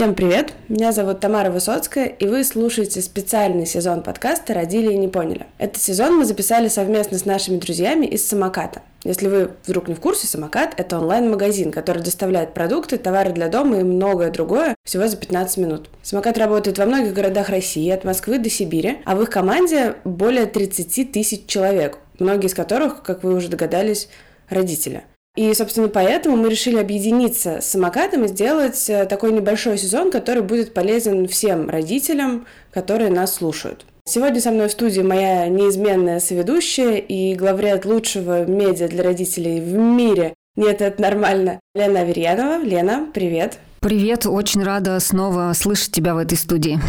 Всем привет! Меня зовут Тамара Высоцкая, и вы слушаете специальный сезон подкаста «Родили и не поняли». Этот сезон мы записали совместно с нашими друзьями из «Самоката». Если вы вдруг не в курсе, «Самокат» — это онлайн-магазин, который доставляет продукты, товары для дома и многое другое всего за 15 минут. «Самокат» работает во многих городах России, от Москвы до Сибири, а в их команде более 30 тысяч человек, многие из которых, как вы уже догадались, родители. И, собственно, поэтому мы решили объединиться с самокатом и сделать э, такой небольшой сезон, который будет полезен всем родителям, которые нас слушают. Сегодня со мной в студии моя неизменная соведущая и главред лучшего медиа для родителей в мире. Нет, это нормально. Лена Аверьянова. Лена, привет. Привет, очень рада снова слышать тебя в этой студии.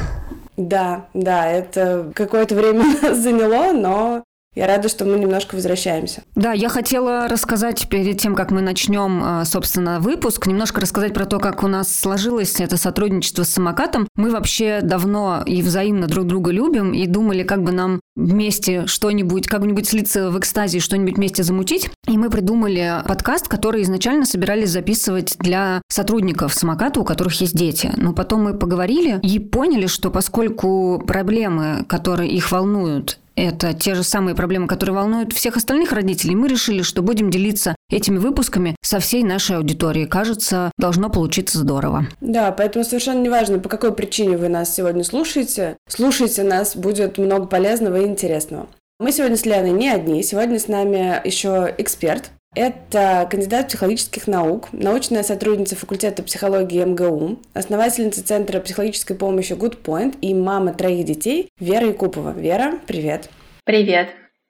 Да, да, это какое-то время нас заняло, но я рада, что мы немножко возвращаемся. Да, я хотела рассказать перед тем, как мы начнем, а, собственно, выпуск, немножко рассказать про то, как у нас сложилось это сотрудничество с самокатом. Мы вообще давно и взаимно друг друга любим и думали, как бы нам вместе что-нибудь, как-нибудь слиться в экстазе, что-нибудь вместе замутить. И мы придумали подкаст, который изначально собирались записывать для сотрудников самоката, у которых есть дети. Но потом мы поговорили и поняли, что поскольку проблемы, которые их волнуют, это те же самые проблемы, которые волнуют всех остальных родителей. Мы решили, что будем делиться этими выпусками со всей нашей аудиторией. Кажется, должно получиться здорово. Да, поэтому совершенно неважно, по какой причине вы нас сегодня слушаете. Слушайте нас, будет много полезного и интересного. Мы сегодня с Леной не одни. Сегодня с нами еще эксперт, это кандидат психологических наук, научная сотрудница факультета психологии МГУ, основательница Центра психологической помощи Good Point и мама троих детей Вера Якупова. Вера, привет. Привет.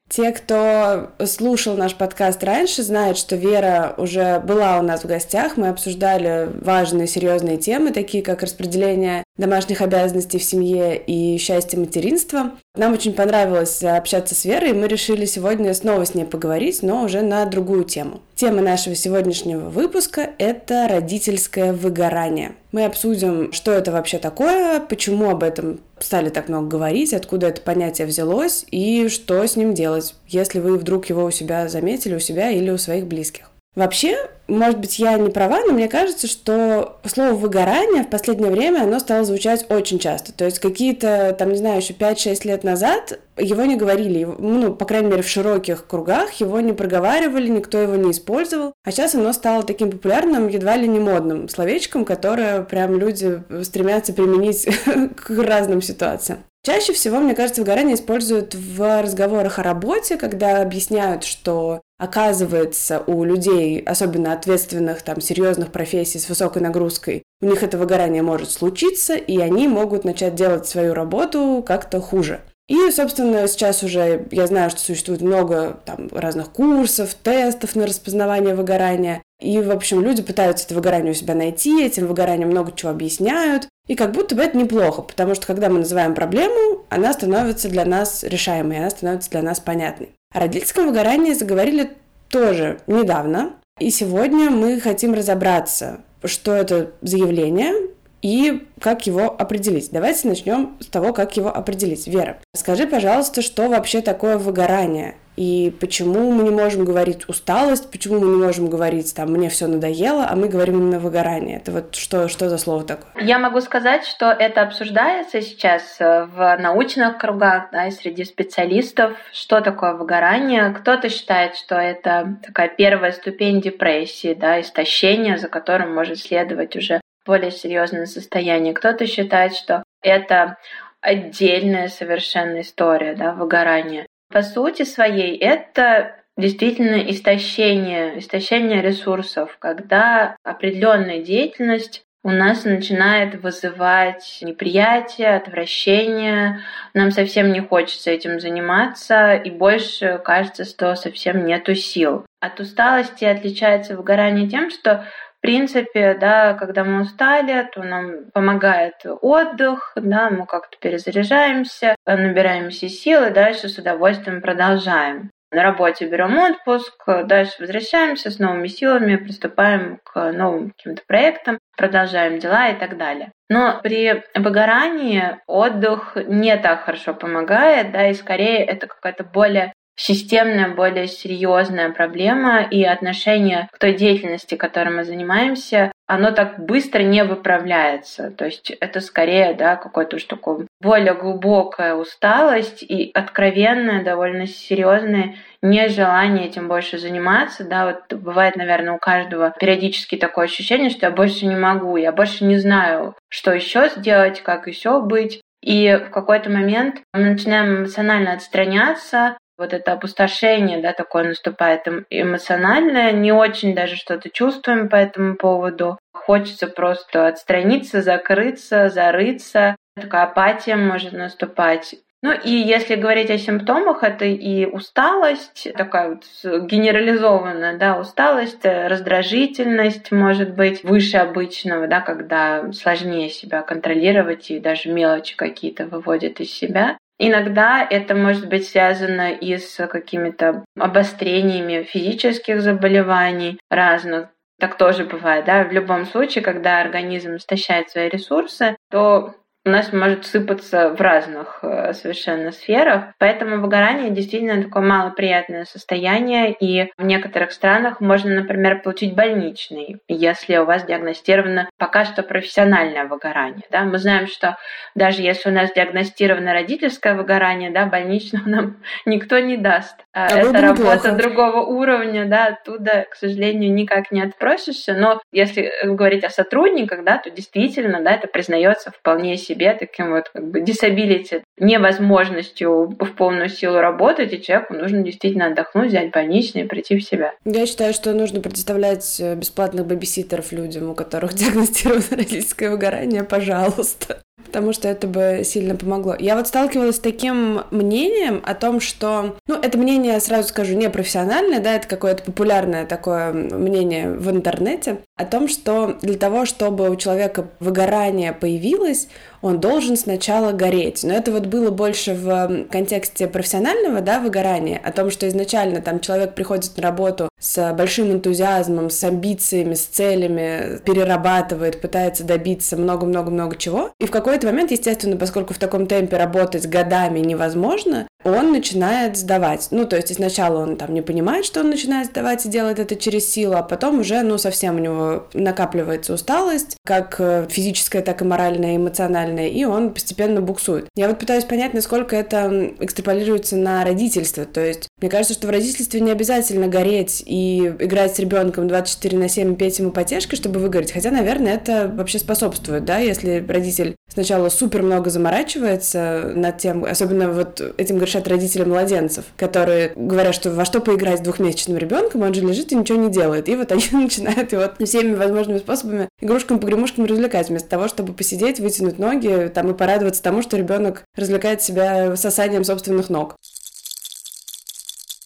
Те, кто слушал наш подкаст раньше, знают, что Вера уже была у нас в гостях. Мы обсуждали важные, серьезные темы, такие как распределение домашних обязанностей в семье и счастье материнства. Нам очень понравилось общаться с Верой, и мы решили сегодня снова с ней поговорить, но уже на другую тему. Тема нашего сегодняшнего выпуска – это родительское выгорание. Мы обсудим, что это вообще такое, почему об этом стали так много говорить, откуда это понятие взялось и что с ним делать, если вы вдруг его у себя заметили, у себя или у своих близких. Вообще, может быть, я не права, но мне кажется, что слово «выгорание» в последнее время, оно стало звучать очень часто. То есть какие-то, там, не знаю, еще 5-6 лет назад его не говорили, ну, по крайней мере, в широких кругах его не проговаривали, никто его не использовал. А сейчас оно стало таким популярным, едва ли не модным словечком, которое прям люди стремятся применить к разным ситуациям. Чаще всего, мне кажется, выгорание используют в разговорах о работе, когда объясняют, что оказывается у людей, особенно ответственных, там, серьезных профессий с высокой нагрузкой, у них это выгорание может случиться, и они могут начать делать свою работу как-то хуже. И, собственно, сейчас уже я знаю, что существует много там, разных курсов, тестов на распознавание выгорания. И, в общем, люди пытаются это выгорание у себя найти, этим выгоранием много чего объясняют. И как будто бы это неплохо, потому что когда мы называем проблему, она становится для нас решаемой, она становится для нас понятной. О родительском выгорании заговорили тоже недавно. И сегодня мы хотим разобраться, что это за явление, и как его определить. Давайте начнем с того, как его определить. Вера, скажи, пожалуйста, что вообще такое выгорание? И почему мы не можем говорить усталость, почему мы не можем говорить там мне все надоело, а мы говорим именно выгорание. Это вот что, что за слово такое? Я могу сказать, что это обсуждается сейчас э, в научных кругах, да, среди специалистов, что такое выгорание. Кто-то считает, что это такая первая ступень депрессии, да, истощения, за которым может следовать уже более серьезное состояние. Кто-то считает, что это отдельная совершенно история, да, выгорание. По сути своей это действительно истощение, истощение ресурсов, когда определенная деятельность у нас начинает вызывать неприятие, отвращение, нам совсем не хочется этим заниматься, и больше кажется, что совсем нету сил. От усталости отличается выгорание тем, что принципе, да, когда мы устали, то нам помогает отдых, да, мы как-то перезаряжаемся, набираемся сил и дальше с удовольствием продолжаем. На работе берем отпуск, дальше возвращаемся с новыми силами, приступаем к новым каким-то проектам, продолжаем дела и так далее. Но при выгорании отдых не так хорошо помогает, да, и скорее это какая-то более системная, более серьезная проблема, и отношение к той деятельности, которой мы занимаемся, оно так быстро не выправляется. То есть это скорее, да, какое-то уж такое более глубокая усталость и откровенное, довольно серьезное нежелание этим больше заниматься, да, вот бывает, наверное, у каждого периодически такое ощущение, что я больше не могу, я больше не знаю, что еще сделать, как еще быть. И в какой-то момент мы начинаем эмоционально отстраняться, вот это опустошение, да, такое наступает эмоциональное, не очень даже что-то чувствуем по этому поводу. Хочется просто отстраниться, закрыться, зарыться. Такая апатия может наступать. Ну и если говорить о симптомах, это и усталость, такая вот генерализованная, да, усталость, раздражительность может быть выше обычного, да, когда сложнее себя контролировать и даже мелочи какие-то выводят из себя. Иногда это может быть связано и с какими-то обострениями физических заболеваний разных. Так тоже бывает, да. В любом случае, когда организм истощает свои ресурсы, то у нас может сыпаться в разных э, совершенно сферах. Поэтому выгорание действительно такое малоприятное состояние, и в некоторых странах можно, например, получить больничный, если у вас диагностировано пока что профессиональное выгорание. Да? Мы знаем, что даже если у нас диагностировано родительское выгорание, да, больничного нам никто не даст. А Это работа плохо. другого уровня, да, оттуда, к сожалению, никак не отпросишься. Но если говорить о сотрудниках, да, то действительно, да, это признается вполне себе себе таким вот как бы disability, невозможностью в полную силу работать, и человеку нужно действительно отдохнуть, взять больничный и прийти в себя. Я считаю, что нужно предоставлять э, бесплатных бэбиситеров людям, у которых диагностировано родительское выгорание, пожалуйста потому что это бы сильно помогло. Я вот сталкивалась с таким мнением о том, что, ну, это мнение, сразу скажу, не профессиональное, да, это какое-то популярное такое мнение в интернете, о том, что для того, чтобы у человека выгорание появилось, он должен сначала гореть. Но это вот было больше в контексте профессионального, да, выгорания, о том, что изначально там человек приходит на работу с большим энтузиазмом, с амбициями, с целями, перерабатывает, пытается добиться много-много-много чего. И в какой-то момент, естественно, поскольку в таком темпе работать годами невозможно, он начинает сдавать. Ну, то есть сначала он там не понимает, что он начинает сдавать и делает это через силу, а потом уже, ну, совсем у него накапливается усталость, как э, физическая, так и моральная, и эмоциональная, и он постепенно буксует. Я вот пытаюсь понять, насколько это экстраполируется на родительство. То есть мне кажется, что в родительстве не обязательно гореть и играть с ребенком 24 на 7, петь ему потешки, чтобы выгореть. Хотя, наверное, это вообще способствует, да, если родитель сначала супер много заморачивается над тем, особенно вот этим грешат родители младенцев, которые говорят, что во что поиграть с двухмесячным ребенком, он же лежит и ничего не делает. И вот они начинают его всеми возможными способами игрушками, погремушками развлекать, вместо того, чтобы посидеть, вытянуть ноги там и порадоваться тому, что ребенок развлекает себя сосанием собственных ног.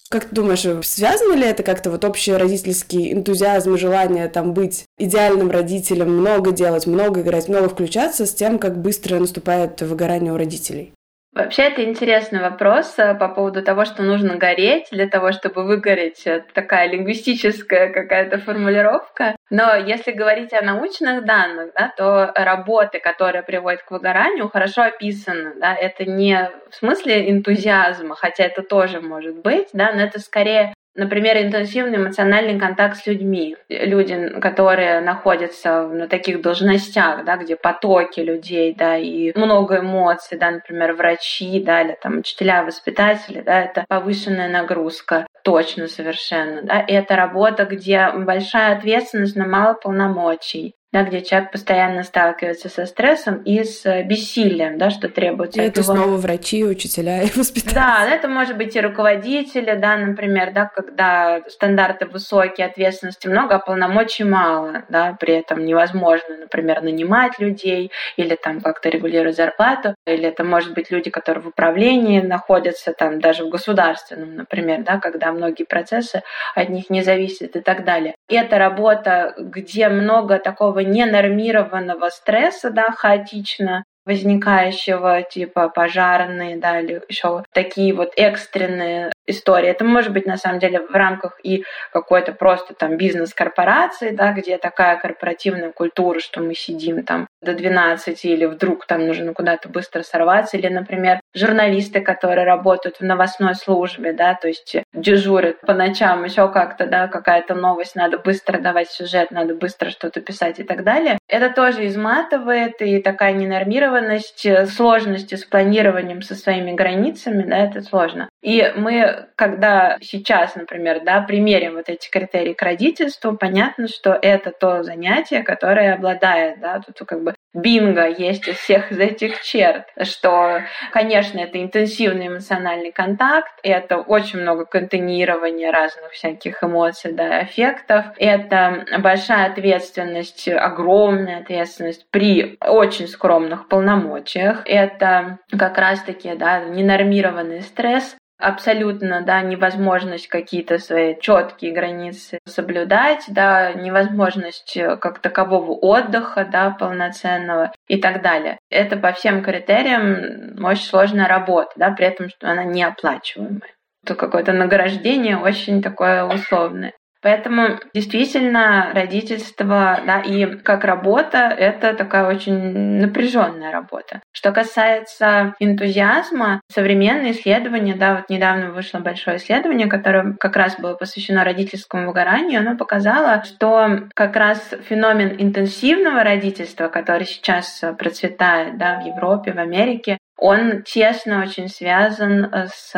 Как ты думаешь, связано ли это как-то вот общий родительский энтузиазм и желание там быть идеальным родителем, много делать, много играть, много включаться с тем, как быстро наступает выгорание у родителей? Вообще это интересный вопрос э, по поводу того, что нужно гореть для того, чтобы выгореть. Это такая лингвистическая какая-то формулировка. Но если говорить о научных данных, да, то работы, которые приводят к выгоранию, хорошо описаны. Да? Это не в смысле энтузиазма, хотя это тоже может быть, да, но это скорее Например, интенсивный эмоциональный контакт с людьми. Люди, которые находятся на таких должностях, да, где потоки людей, да, и много эмоций, да, например, врачи, да, или там учителя, воспитатели, да, это повышенная нагрузка, точно совершенно, да, и это работа, где большая ответственность, но мало полномочий да, где человек постоянно сталкивается со стрессом и с бессилием, да, что требуется. И это его... снова врачи, учителя и воспитатели. Да, это может быть и руководители, да, например, да, когда стандарты высокие, ответственности много, а полномочий мало, да, при этом невозможно, например, нанимать людей или там как-то регулировать зарплату, или это может быть люди, которые в управлении находятся, там даже в государственном, например, да, когда многие процессы от них не зависят и так далее. И это работа, где много такого ненормированного стресса, да, хаотично возникающего, типа пожарные, да, или еще такие вот экстренные истории. Это может быть на самом деле в рамках и какой-то просто там бизнес-корпорации, да, где такая корпоративная культура, что мы сидим там до 12 или вдруг там нужно куда-то быстро сорваться, или, например, журналисты, которые работают в новостной службе, да, то есть дежурят по ночам, еще как-то, да, какая-то новость, надо быстро давать сюжет, надо быстро что-то писать и так далее. Это тоже изматывает, и такая ненормированность, сложности с планированием со своими границами, да, это сложно. И мы, когда сейчас, например, да, примерим вот эти критерии к родительству, понятно, что это то занятие, которое обладает, да, тут как бы бинго есть из всех из этих черт, что, конечно, это интенсивный эмоциональный контакт, это очень много контейнирования разных всяких эмоций, да, эффектов, это большая ответственность, огромная ответственность при очень скромных полномочиях, это как раз-таки, да, ненормированный стресс, абсолютно, да, невозможность какие-то свои четкие границы соблюдать, да, невозможность э, как такового отдыха, да, полноценного и так далее. Это по всем критериям очень сложная работа, да, при этом, что она неоплачиваемая. То какое-то награждение очень такое условное. Поэтому действительно родительство, да, и как работа это такая очень напряженная работа. Что касается энтузиазма, современные исследования, да, вот недавно вышло большое исследование, которое как раз было посвящено родительскому выгоранию, оно показало, что как раз феномен интенсивного родительства, который сейчас процветает да, в Европе, в Америке, он тесно очень связан с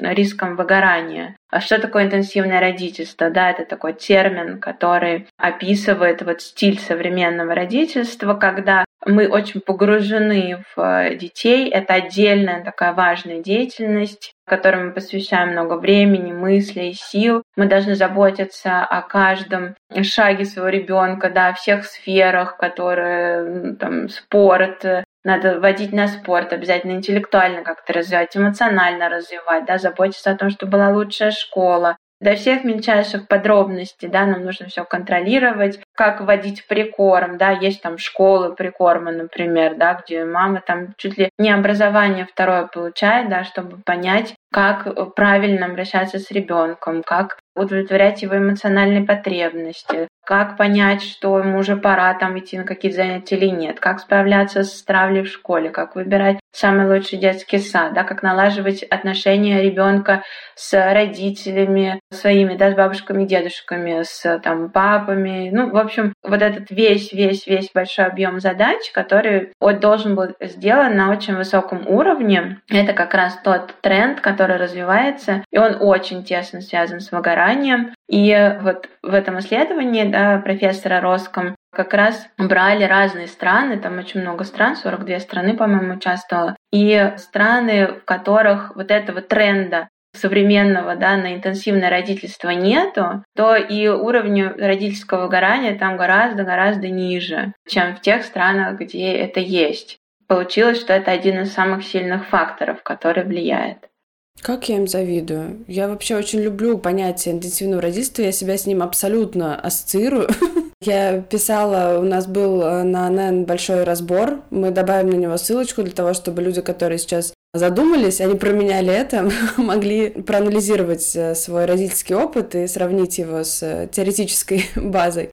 риском выгорания. А что такое интенсивное родительство? Да, это такой термин, который описывает вот стиль современного родительства, когда мы очень погружены в э, детей. Это отдельная такая важная деятельность, которой мы посвящаем много времени, мыслей, сил. Мы должны заботиться о каждом шаге своего ребенка, да, о всех сферах, которые там спорт, надо водить на спорт, обязательно интеллектуально как-то развивать, эмоционально развивать, да, заботиться о том, чтобы была лучшая школа, до всех мельчайших подробностей, да, нам нужно все контролировать, как вводить прикорм, да, есть там школы прикорма, например, да, где мама там чуть ли не образование второе получает, да, чтобы понять, как правильно обращаться с ребенком, как удовлетворять его эмоциональные потребности, как понять, что ему уже пора там идти на какие-то занятия или нет, как справляться с травлей в школе, как выбирать самый лучший детский сад, да, как налаживать отношения ребенка с родителями своими, да, с бабушками, дедушками, с там папами, ну, в общем, вот этот весь, весь, весь большой объем задач, который вот должен был сделан на очень высоком уровне, это как раз тот тренд, который развивается, и он очень тесно связан с выгоранием. И вот в этом исследовании да, профессора Роском как раз брали разные страны, там очень много стран, 42 страны, по-моему, участвовало, и страны, в которых вот этого тренда современного да, на интенсивное родительство нету, то и уровень родительского выгорания там гораздо-гораздо ниже, чем в тех странах, где это есть. Получилось, что это один из самых сильных факторов, который влияет. Как я им завидую. Я вообще очень люблю понятие интенсивного родительства, я себя с ним абсолютно ассоциирую. Я писала, у нас был э, на НН большой разбор, мы добавим на него ссылочку для того, чтобы люди, которые сейчас задумались, они променяли это, могли проанализировать э, свой родительский опыт и сравнить его с э, теоретической базой.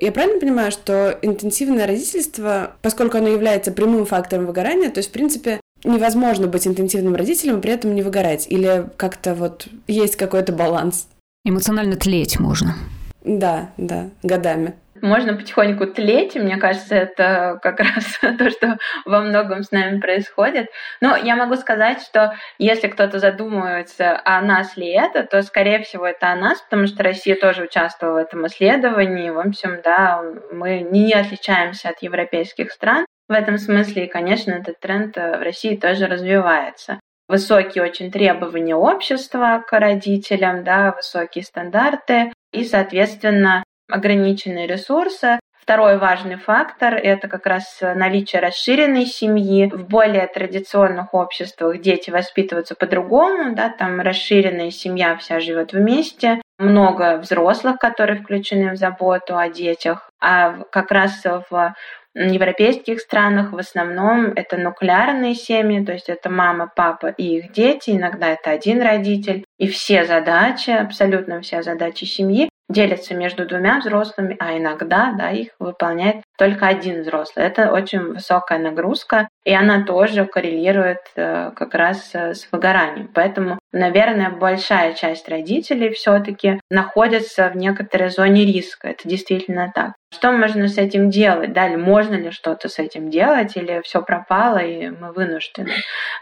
Я правильно понимаю, что интенсивное родительство, поскольку оно является прямым фактором выгорания, то есть, в принципе, невозможно быть интенсивным родителем и при этом не выгорать? Или как-то вот есть какой-то баланс? Эмоционально тлеть можно. Да, да, годами. Можно потихоньку тлеть, и мне кажется, это как раз то, что во многом с нами происходит. Но я могу сказать, что если кто-то задумывается, а нас ли это, то, скорее всего, это о нас, потому что Россия тоже участвовала в этом исследовании. В общем, да, мы не отличаемся от европейских стран. В этом смысле, и, конечно, этот тренд э, в России тоже развивается. Высокие очень требования общества к родителям, да, высокие стандарты и, соответственно, ограниченные ресурсы. Второй важный фактор – это как раз наличие расширенной семьи. В более традиционных обществах дети воспитываются по-другому, да, там расширенная семья вся живет вместе, много взрослых, которые включены в заботу о детях, а как раз в европейских странах в основном это нуклеарные семьи, то есть это мама, папа и их дети, иногда это один родитель. И все задачи, абсолютно все задачи семьи делятся между двумя взрослыми, а иногда да, их выполняет только один взрослый. Это очень высокая нагрузка, и она тоже коррелирует э, как раз э, с выгоранием. Поэтому, наверное, большая часть родителей все-таки находится в некоторой зоне риска. Это действительно так. Что можно с этим делать? Да, или можно ли что-то с этим делать, или все пропало, и мы вынуждены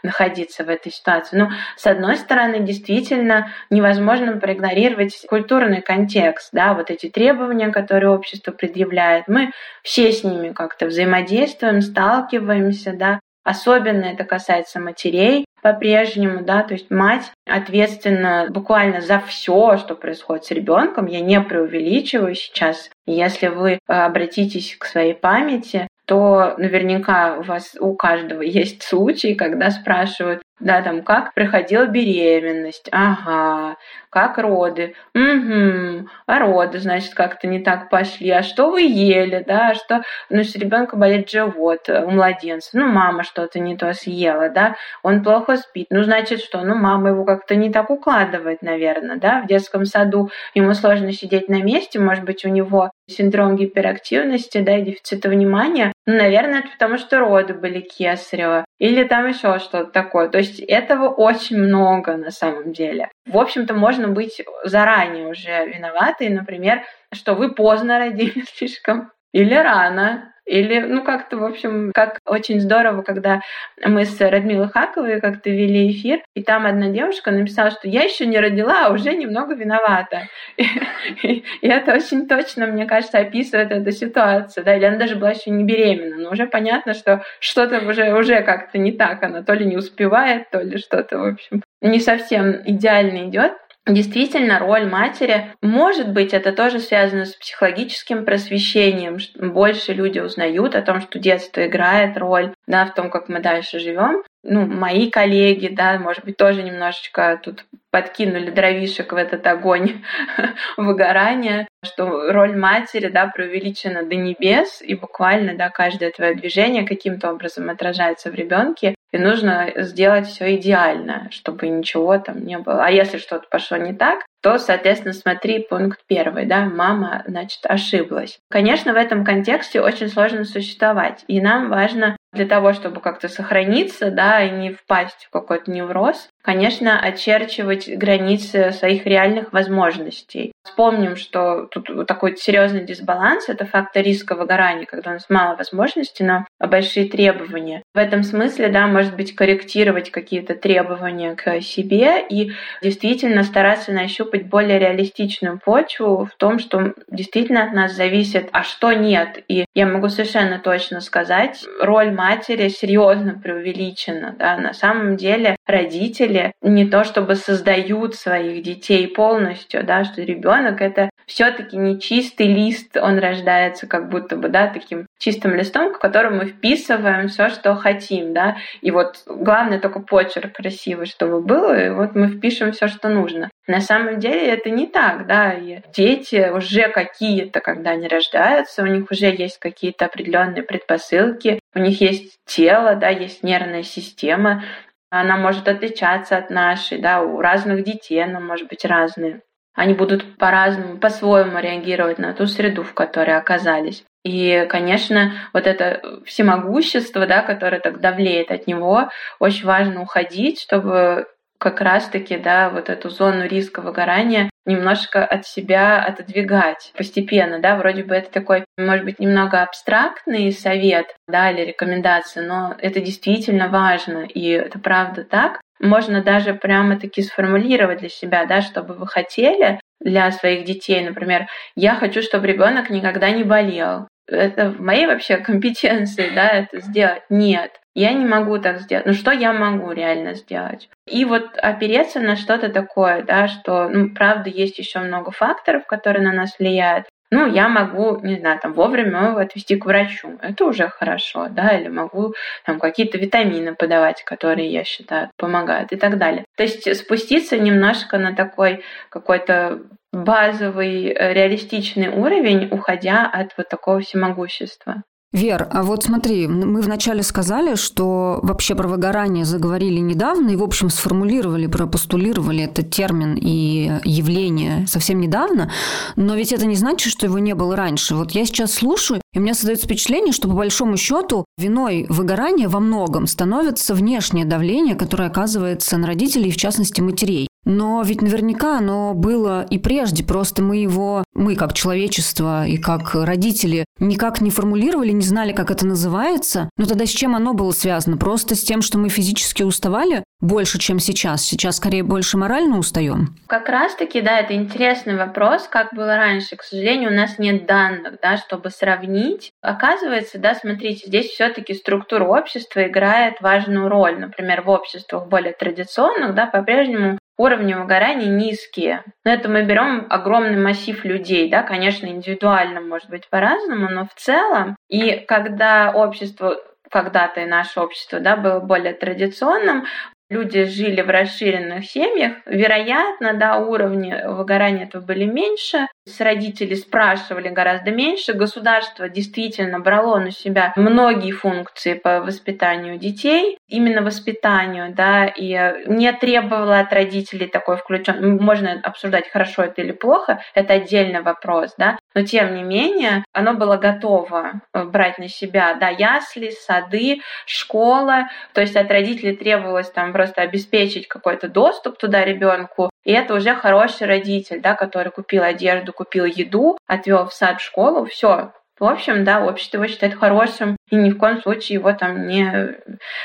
находиться в этой ситуации? Ну, с одной стороны, действительно невозможно проигнорировать культурный контекст, да, вот эти требования, которые общество предъявляет. Мы все с ними как-то взаимодействуем, сталкиваемся, да, Особенно это касается матерей по-прежнему, да, то есть мать ответственна буквально за все, что происходит с ребенком. Я не преувеличиваю сейчас. Если вы обратитесь к своей памяти, то наверняка у вас у каждого есть случай, когда спрашивают, да, там, как проходила беременность, ага, как роды, угу, а роды, значит, как-то не так пошли, а что вы ели, да, что, ну, с ребенка болит живот у младенца, ну, мама что-то не то съела, да, он плохо спит, ну, значит, что, ну, мама его как-то не так укладывает, наверное, да, в детском саду ему сложно сидеть на месте, может быть, у него синдром гиперактивности, да, и дефицита внимания, ну, наверное, это потому, что роды были кесарево, или там еще что-то такое. То есть этого очень много на самом деле. В общем-то, можно быть заранее уже виноватой, например, что вы поздно родили слишком или рано, или, ну, как-то, в общем, как очень здорово, когда мы с Радмилой Хаковой как-то вели эфир, и там одна девушка написала, что я еще не родила, а уже немного виновата. И, это очень точно, мне кажется, описывает эту ситуацию. Да? Или она даже была еще не беременна, но уже понятно, что что-то уже, уже как-то не так. Она то ли не успевает, то ли что-то, в общем, не совсем идеально идет. Действительно, роль матери, может быть, это тоже связано с психологическим просвещением. Больше люди узнают о том, что детство играет роль да, в том, как мы дальше живем. Ну, мои коллеги, да, может быть, тоже немножечко тут подкинули дровишек в этот огонь выгорания, что роль матери, да, преувеличена до небес, и буквально, да, каждое твое движение каким-то образом отражается в ребенке, и нужно сделать все идеально, чтобы ничего там не было. А если что-то пошло не так, то, соответственно, смотри пункт первый, да, мама, значит, ошиблась. Конечно, в этом контексте очень сложно существовать, и нам важно для того, чтобы как-то сохраниться, да, и не впасть в какой-то невроз, конечно, очерчивать границы своих реальных возможностей. Вспомним, что тут такой серьезный дисбаланс — это фактор риска выгорания, когда у нас мало возможностей, но большие требования. В этом смысле, да, может быть, корректировать какие-то требования к себе и действительно стараться нащупать более реалистичную почву в том, что действительно от нас зависит, а что нет. И я могу совершенно точно сказать, роль матери серьезно преувеличена. Да? На самом деле родители не то чтобы создают своих детей полностью, да, что ребенок это все-таки не чистый лист, он рождается как будто бы, да, таким чистым листом, к которому мы вписываем все, что хотим, да, и вот главное только почерк красивый, чтобы был, и вот мы впишем все, что нужно. На самом деле это не так, да, и дети уже какие-то, когда они рождаются, у них уже есть какие-то определенные предпосылки, у них есть тело, да, есть нервная система, она может отличаться от нашей, да, у разных детей она может быть разная. Они будут по-разному, по-своему реагировать на ту среду, в которой оказались. И, конечно, вот это всемогущество, да, которое так давлеет от него, очень важно уходить, чтобы как раз-таки, да, вот эту зону риска выгорания немножко от себя отодвигать постепенно, да, вроде бы это такой, может быть, немного абстрактный совет, да, или рекомендация, но это действительно важно, и это правда так. Можно даже прямо-таки сформулировать для себя, да, чтобы вы хотели для своих детей, например, я хочу, чтобы ребенок никогда не болел. Это в моей вообще компетенции, да, это сделать? Нет. Я не могу так сделать. Ну что я могу реально сделать? И вот опереться на что-то такое, да, что, ну, правда, есть еще много факторов, которые на нас влияют. Ну, я могу, не знаю, там вовремя его отвести к врачу. Это уже хорошо, да, или могу там какие-то витамины подавать, которые, я считаю, помогают и так далее. То есть спуститься немножко на такой какой-то базовый э, реалистичный уровень, уходя от вот такого всемогущества. Вер, а вот смотри, мы вначале сказали, что вообще про выгорание заговорили недавно и, в общем, сформулировали, пропостулировали этот термин и явление совсем недавно, но ведь это не значит, что его не было раньше. Вот я сейчас слушаю, и у меня создается впечатление, что по большому счету виной выгорания во многом становится внешнее давление, которое оказывается на родителей, в частности матерей. Но ведь наверняка оно было и прежде, просто мы его, мы как человечество и как родители никак не формулировали, не знали, как это называется. Но тогда с чем оно было связано? Просто с тем, что мы физически уставали больше, чем сейчас? Сейчас скорее больше морально устаем? Как раз-таки, да, это интересный вопрос, как было раньше. К сожалению, у нас нет данных, да, чтобы сравнить. Оказывается, да, смотрите, здесь все-таки структура общества играет важную роль. Например, в обществах более традиционных, да, по-прежнему уровни выгорания низкие. Но это мы берем огромный массив людей, да, конечно, индивидуально может быть по-разному, но в целом, и когда общество когда-то и наше общество да, было более традиционным, люди жили в расширенных семьях, вероятно, да, уровни выгорания этого были меньше, с родителей спрашивали гораздо меньше, государство действительно брало на себя многие функции по воспитанию детей, именно воспитанию, да, и не требовало от родителей такой включен. Можно обсуждать, хорошо это или плохо, это отдельный вопрос, да, но тем не менее оно было готово э, брать на себя, да, ясли, сады, школа, то есть от родителей требовалось там просто обеспечить какой-то доступ туда ребенку, и это уже хороший родитель, да, который купил одежду, купил еду, отвел в сад, в школу, все, в общем, да, общество его считает хорошим и ни в коем случае его там не,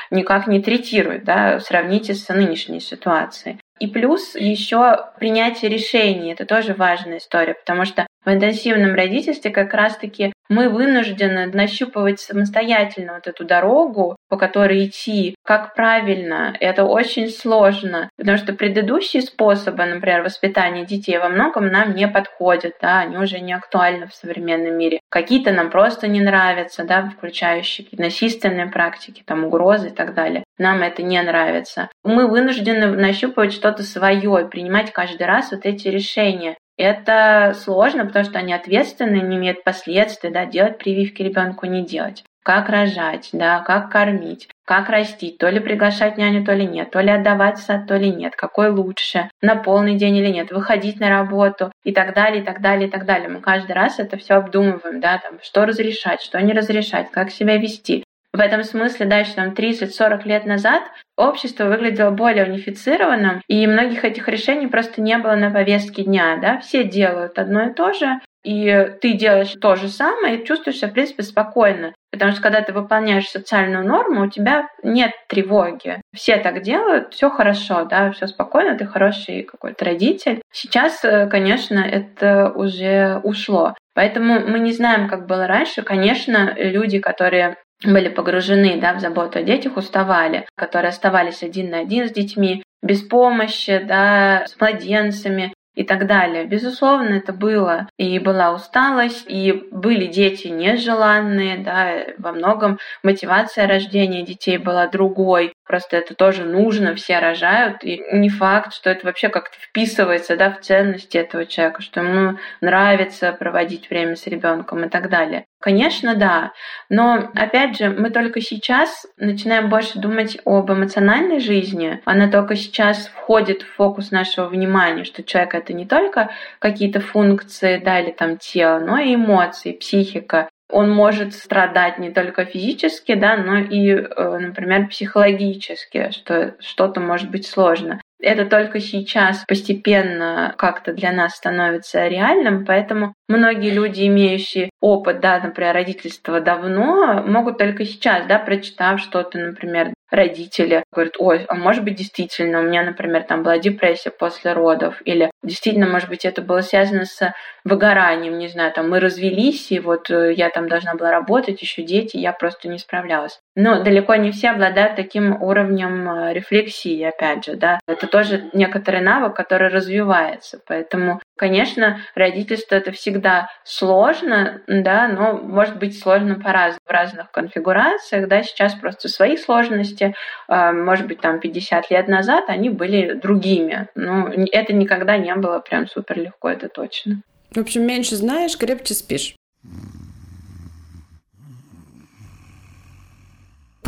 никак не третирует, да, сравните с нынешней ситуацией. И плюс еще принятие решений. Это тоже важная история, потому что в интенсивном родительстве как раз-таки мы вынуждены нащупывать самостоятельно вот эту дорогу, по которой идти, как правильно. Это очень сложно, потому что предыдущие способы, например, воспитания детей во многом нам не подходят, да, они уже не актуальны в современном мире. Какие-то нам просто не нравятся, да, включающие насильственные практики, там, угрозы и так далее. Нам это не нравится. Мы вынуждены нащупывать что-то свое принимать каждый раз вот эти решения. Это сложно, потому что они ответственны, не имеют последствий, да, делать прививки ребенку не делать. Как рожать, да, как кормить, как растить, то ли приглашать няню, то ли нет, то ли отдавать сад, то ли нет, какой лучше, на полный день или нет, выходить на работу и так далее, и так далее, и так далее. Мы каждый раз это все обдумываем, да, там, что разрешать, что не разрешать, как себя вести. В этом смысле дальше, там, 30-40 лет назад общество выглядело более унифицированным, и многих этих решений просто не было на повестке дня, да, все делают одно и то же, и ты делаешь то же самое и чувствуешь себя, в принципе, спокойно. Потому что когда ты выполняешь социальную норму, у тебя нет тревоги. Все так делают, все хорошо, да, все спокойно, ты хороший какой-то родитель. Сейчас, э, конечно, это уже ушло. Поэтому мы не знаем, как было раньше. Конечно, люди, которые были погружены да, в заботу о детях, уставали, которые оставались один на один с детьми, без помощи, да, с младенцами и так далее. Безусловно, это было. И была усталость, и были дети нежеланные, да, во многом мотивация рождения детей была другой. Просто это тоже нужно, все рожают, и не факт, что это вообще как-то вписывается да, в ценности этого человека, что ему нравится проводить время с ребенком и так далее. Конечно, да. Но, опять же, мы только сейчас начинаем больше думать об эмоциональной жизни. Она только сейчас входит в фокус нашего внимания, что человек — это не только какие-то функции, да, или там тело, но и эмоции, психика он может страдать не только физически, да, но и, э, например, психологически, что что-то может быть сложно. Это только сейчас постепенно как-то для нас становится реальным, поэтому многие люди, имеющие опыт, да, например, родительства давно, могут только сейчас, да, прочитав что-то, например, родители говорят, ой, а может быть действительно у меня, например, там была депрессия после родов, или действительно, может быть, это было связано с выгоранием, не знаю, там мы развелись, и вот э, я там должна была работать, еще дети, я просто не справлялась. Но далеко не все обладают таким уровнем э, рефлексии, опять же, да. Это тоже некоторый навык, который развивается, поэтому Конечно, родительство это всегда сложно, да, но может быть сложно по-разному, в разных конфигурациях, да, сейчас просто свои сложности, а, может быть, там 50 лет назад они были другими, но это никогда не было прям супер легко, это точно. В общем, меньше знаешь, крепче спишь.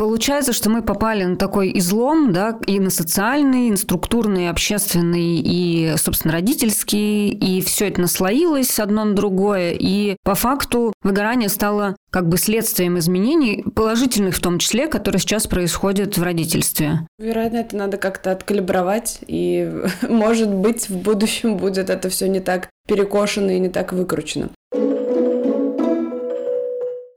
Получается, что мы попали на такой излом, да, и на социальный, и на структурный, и общественный, и, собственно, родительский, и все это наслоилось одно на другое, и по факту выгорание стало как бы следствием изменений, положительных в том числе, которые сейчас происходят в родительстве. Вероятно, это надо как-то откалибровать, и, может быть, в будущем будет это все не так перекошено и не так выкручено.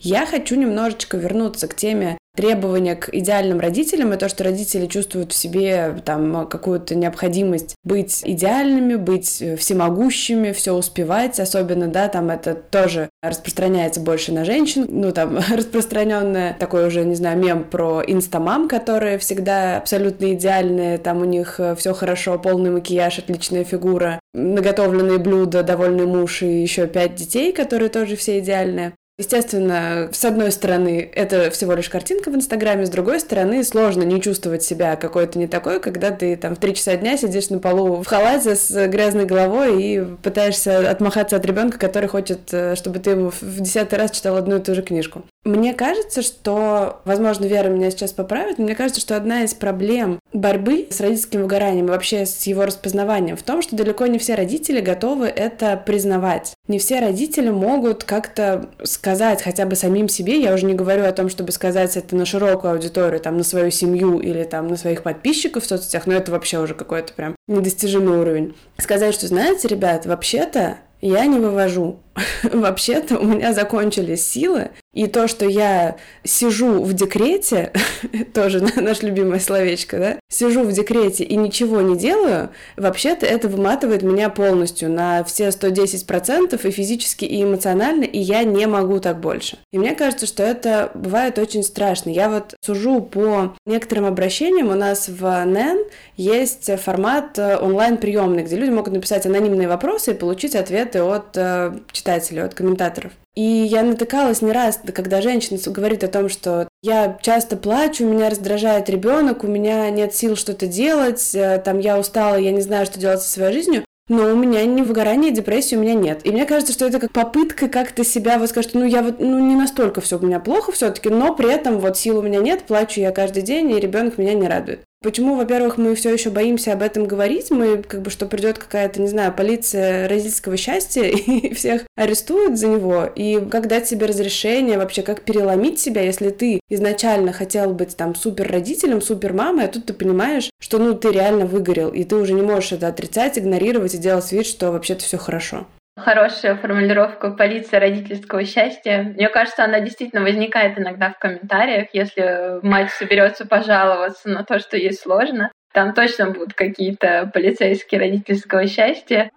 Я хочу немножечко вернуться к теме требования к идеальным родителям и то, что родители чувствуют в себе там какую-то необходимость быть идеальными, быть э, всемогущими, все успевать, особенно, да, там это тоже распространяется больше на женщин, ну, там, распространенное такой уже, не знаю, мем про инстамам, которые всегда абсолютно идеальные, там у них э, все хорошо, полный макияж, отличная фигура, наготовленные блюда, довольный муж и еще пять детей, которые тоже все идеальные. Естественно, с одной стороны, это всего лишь картинка в Инстаграме, с другой стороны, сложно не чувствовать себя какой-то не такой, когда ты там в три часа дня сидишь на полу в халате с грязной головой и пытаешься отмахаться от ребенка, который хочет, э, чтобы ты ему в десятый раз читал одну и ту же книжку. Мне кажется, что, возможно, Вера меня сейчас поправит, но мне кажется, что одна из проблем борьбы с родительским выгоранием и вообще с его распознаванием в том, что далеко не все родители готовы это признавать. Не все родители могут как-то сказать хотя бы самим себе, я уже не говорю о том, чтобы сказать это на широкую аудиторию, там, на свою семью или там на своих подписчиков в соцсетях, но это вообще уже какой-то прям недостижимый уровень. Сказать, что, знаете, ребят, вообще-то я не вывожу. Вообще-то у меня закончились силы, и то, что я сижу в декрете, тоже наше любимое словечко, да, сижу в декрете и ничего не делаю, вообще-то это выматывает меня полностью на все 110% и физически, и эмоционально, и я не могу так больше. И мне кажется, что это бывает очень страшно. Я вот сужу по некоторым обращениям, у нас в НЭН есть формат э, онлайн-приемный, где люди могут написать анонимные вопросы и получить ответы от э, читателей, от комментаторов. И я натыкалась не раз, когда женщина говорит о том, что я часто плачу, меня раздражает ребенок, у меня нет сил что-то делать, э, там я устала, я не знаю, что делать со своей жизнью. Но у меня ни выгорания, ни депрессии у меня нет. И мне кажется, что это как попытка как-то себя вот сказать, ну я вот ну не настолько все у меня плохо все-таки, но при этом вот сил у меня нет, плачу я каждый день, и ребенок меня не радует. Почему, во-первых, мы все еще боимся об этом говорить? Мы как бы, что придет какая-то, не знаю, полиция родительского счастья и всех арестуют за него. И как дать себе разрешение вообще, как переломить себя, если ты изначально хотел быть там супер родителем, супер мамой, а тут ты понимаешь, что ну ты реально выгорел, и ты уже не можешь это отрицать, игнорировать и делать вид, что вообще-то все хорошо. Хорошая формулировка полиция родительского счастья. Мне кажется, она действительно возникает иногда в комментариях, если мать соберется пожаловаться на то, что ей сложно. Там точно будут какие-то полицейские родительского счастья.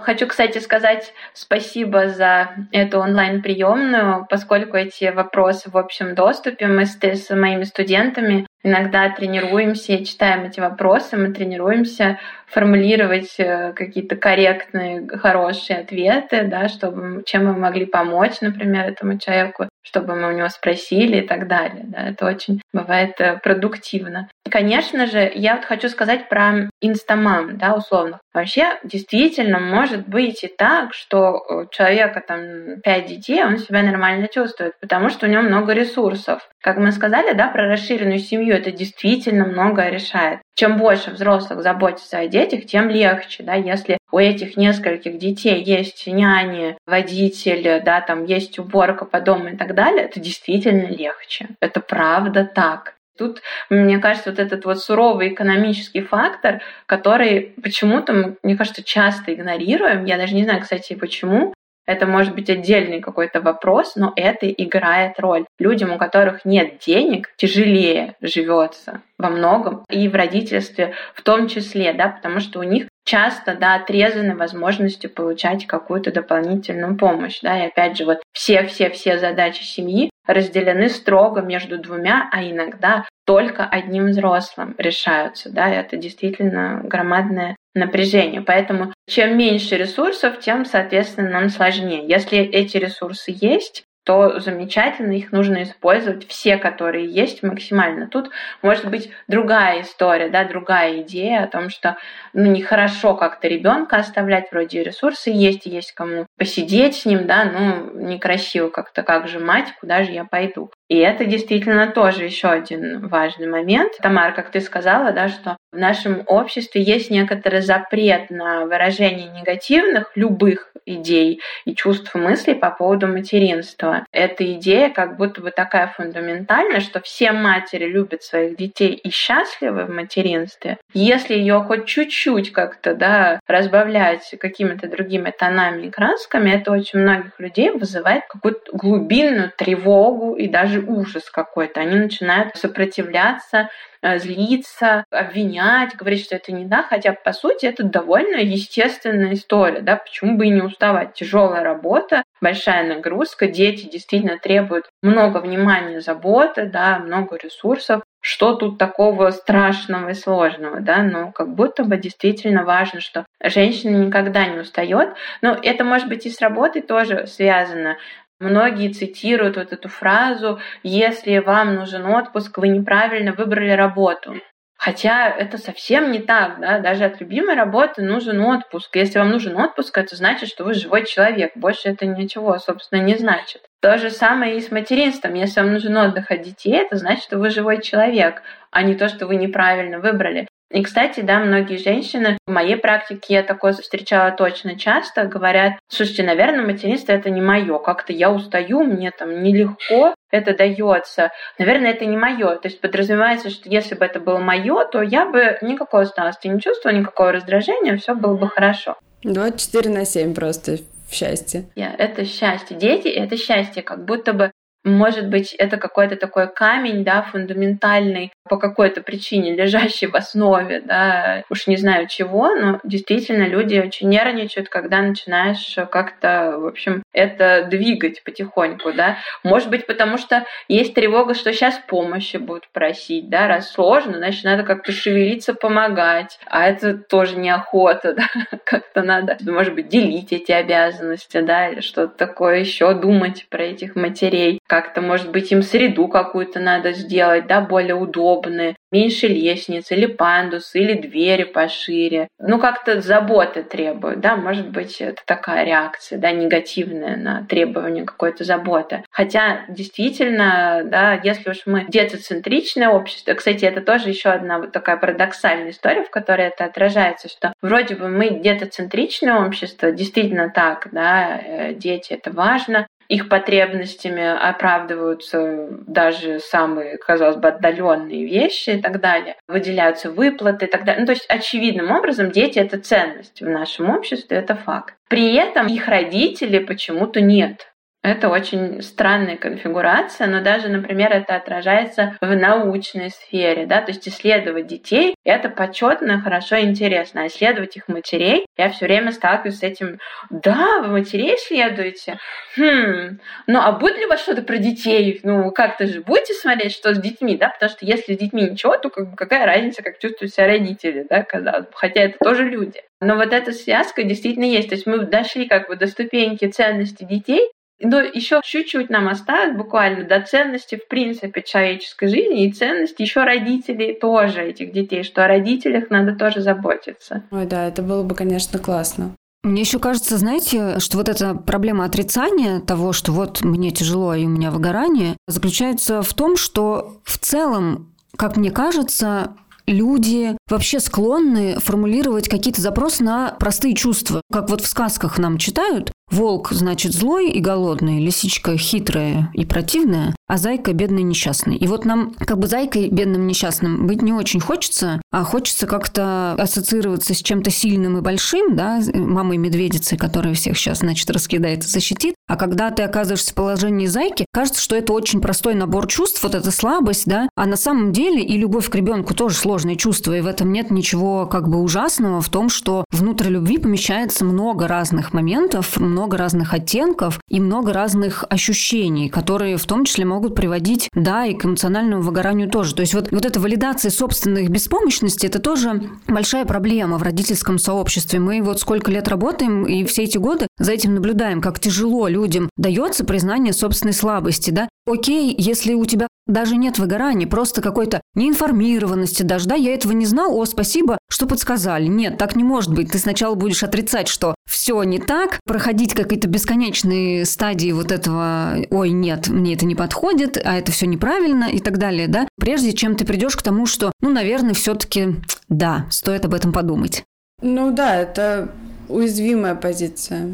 Хочу, кстати, сказать спасибо за эту онлайн-приемную, поскольку эти вопросы в общем доступе. Мы с, с моими студентами иногда тренируемся и читаем эти вопросы, мы тренируемся формулировать э, какие-то корректные, хорошие ответы, да, чтобы чем мы могли помочь, например, этому человеку, чтобы мы у него спросили и так далее. Да, это очень бывает э, продуктивно. Конечно же, я вот хочу сказать про инстамам, да, условно. Вообще, действительно, может быть и так, что у человека там пять детей, он себя нормально чувствует, потому что у него много ресурсов. Как мы сказали, да, про расширенную семью это действительно многое решает. Чем больше взрослых заботится о детях, тем легче, да, если у этих нескольких детей есть няни, водитель, да, там есть уборка по дому и так далее, это действительно легче. Это правда так. Тут, мне кажется, вот этот вот суровый экономический фактор, который почему-то, мне кажется, часто игнорируем. Я даже не знаю, кстати, почему. Это может быть отдельный какой-то вопрос, но это играет роль. Людям, у которых нет денег, тяжелее живется во многом, и в родительстве в том числе, да, потому что у них часто, да, отрезаны возможностью получать какую-то дополнительную помощь, да, и опять же, вот все-все-все задачи семьи разделены строго между двумя, а иногда только одним взрослым решаются, да, это действительно громадное напряжение. Поэтому чем меньше ресурсов, тем, соответственно, нам сложнее. Если эти ресурсы есть, то замечательно, их нужно использовать все, которые есть максимально. Тут может быть другая история, да, другая идея о том, что ну, нехорошо как-то ребенка оставлять, вроде ресурсы есть, и есть кому посидеть с ним, да, ну, некрасиво как-то, как же мать, куда же я пойду. И это действительно тоже еще один важный момент. Тамара, как ты сказала, да, что в нашем обществе есть некоторый запрет на выражение негативных, любых идей и чувств мыслей по поводу материнства. Эта идея как будто бы такая фундаментальная, что все матери любят своих детей и счастливы в материнстве. Если ее хоть чуть-чуть как-то да, разбавлять какими-то другими тонами и красками, это очень многих людей вызывает какую-то глубинную тревогу и даже ужас какой-то. Они начинают сопротивляться, злиться, обвинять, говорить, что это не да, хотя по сути это довольно естественная история, да, почему бы и не уставать. Тяжелая работа, большая нагрузка, дети действительно требуют много внимания, заботы, да, много ресурсов. Что тут такого страшного и сложного, да? Ну, как будто бы действительно важно, что женщина никогда не устает. Но это может быть и с работой тоже связано. Многие цитируют вот эту фразу «Если вам нужен отпуск, вы неправильно выбрали работу». Хотя это совсем не так, да, даже от любимой работы нужен отпуск. Если вам нужен отпуск, это значит, что вы живой человек. Больше это ничего, собственно, не значит. То же самое и с материнством. Если вам нужен отдых от детей, это значит, что вы живой человек, а не то, что вы неправильно выбрали. И, кстати, да, многие женщины, в моей практике я такое встречала точно часто, говорят, слушайте, наверное, материнство это не мое, как-то я устаю, мне там нелегко это дается. Наверное, это не мое. То есть подразумевается, что если бы это было мое, то я бы никакой усталости не чувствовала, никакого раздражения, все было бы хорошо. 24 на 7 просто в счастье. Это счастье. Дети — это счастье. Как будто бы может быть, это какой-то такой камень, да, фундаментальный, по какой-то причине лежащий в основе, да, уж не знаю чего, но действительно люди очень нервничают, когда начинаешь как-то, в общем, это двигать потихоньку, да. Может быть, потому что есть тревога, что сейчас помощи будут просить, да, раз сложно, значит, надо как-то шевелиться, помогать, а это тоже неохота, да, как-то надо, может быть, делить эти обязанности, да, или что-то такое еще, думать про этих матерей как-то, может быть, им среду какую-то надо сделать, да, более удобные, меньше лестниц, или пандус, или двери пошире. Ну, как-то заботы требуют, да, может быть, это такая реакция, да, негативная на требование какой-то заботы. Хотя, действительно, да, если уж мы детоцентричное общество, кстати, это тоже еще одна вот такая парадоксальная история, в которой это отражается, что вроде бы мы детоцентричное общество, действительно так, да, э, дети это важно, их потребностями оправдываются даже самые, казалось бы, отдаленные вещи и так далее. Выделяются выплаты и так далее. Ну, то есть, очевидным образом, дети — это ценность в нашем обществе, это факт. При этом их родители почему-то нет. Это очень странная конфигурация, но даже, например, это отражается в научной сфере, да, то есть исследовать детей — это почетно, хорошо, интересно, а исследовать их матерей я все время сталкиваюсь с этим, да, вы матерей исследуете, хм, ну а будет ли у вас что-то про детей? Ну, как-то же будете смотреть, что с детьми, да, потому что если с детьми ничего, то как бы какая разница, как чувствуют себя родители, да, казалось бы, хотя это тоже люди. Но вот эта связка действительно есть. То есть мы дошли как бы до ступеньки ценности детей, но еще чуть-чуть нам осталось буквально до ценности в принципе человеческой жизни и ценности еще родителей тоже этих детей, что о родителях надо тоже заботиться. Ой, да, это было бы, конечно, классно. Мне еще кажется, знаете, что вот эта проблема отрицания того, что вот мне тяжело и у меня выгорание, заключается в том, что в целом, как мне кажется, люди вообще склонны формулировать какие-то запросы на простые чувства. Как вот в сказках нам читают, Волк, значит, злой и голодный, лисичка хитрая и противная, а зайка бедный несчастный. И вот нам как бы зайкой бедным несчастным быть не очень хочется, а хочется как-то ассоциироваться с чем-то сильным и большим, да, мамой медведицей, которая всех сейчас, значит, раскидает и защитит. А когда ты оказываешься в положении зайки, кажется, что это очень простой набор чувств, вот эта слабость, да, а на самом деле и любовь к ребенку тоже сложные чувства, и в этом нет ничего как бы ужасного в том, что внутрь любви помещается много разных моментов, много разных оттенков и много разных ощущений, которые в том числе могут приводить, да, и к эмоциональному выгоранию тоже. То есть вот, вот эта валидация собственных беспомощности – это тоже большая проблема в родительском сообществе. Мы вот сколько лет работаем, и все эти годы за этим наблюдаем, как тяжело людям дается признание собственной слабости, да. Окей, если у тебя даже нет выгорания, просто какой-то неинформированности даже, да, я этого не знал, о, спасибо, что подсказали. Нет, так не может быть. Ты сначала будешь отрицать, что все не так, проходить какие-то бесконечные стадии вот этого, ой, нет, мне это не подходит, а это все неправильно и так далее, да, прежде чем ты придешь к тому, что, ну, наверное, все-таки, да, стоит об этом подумать. Ну да, это уязвимая позиция.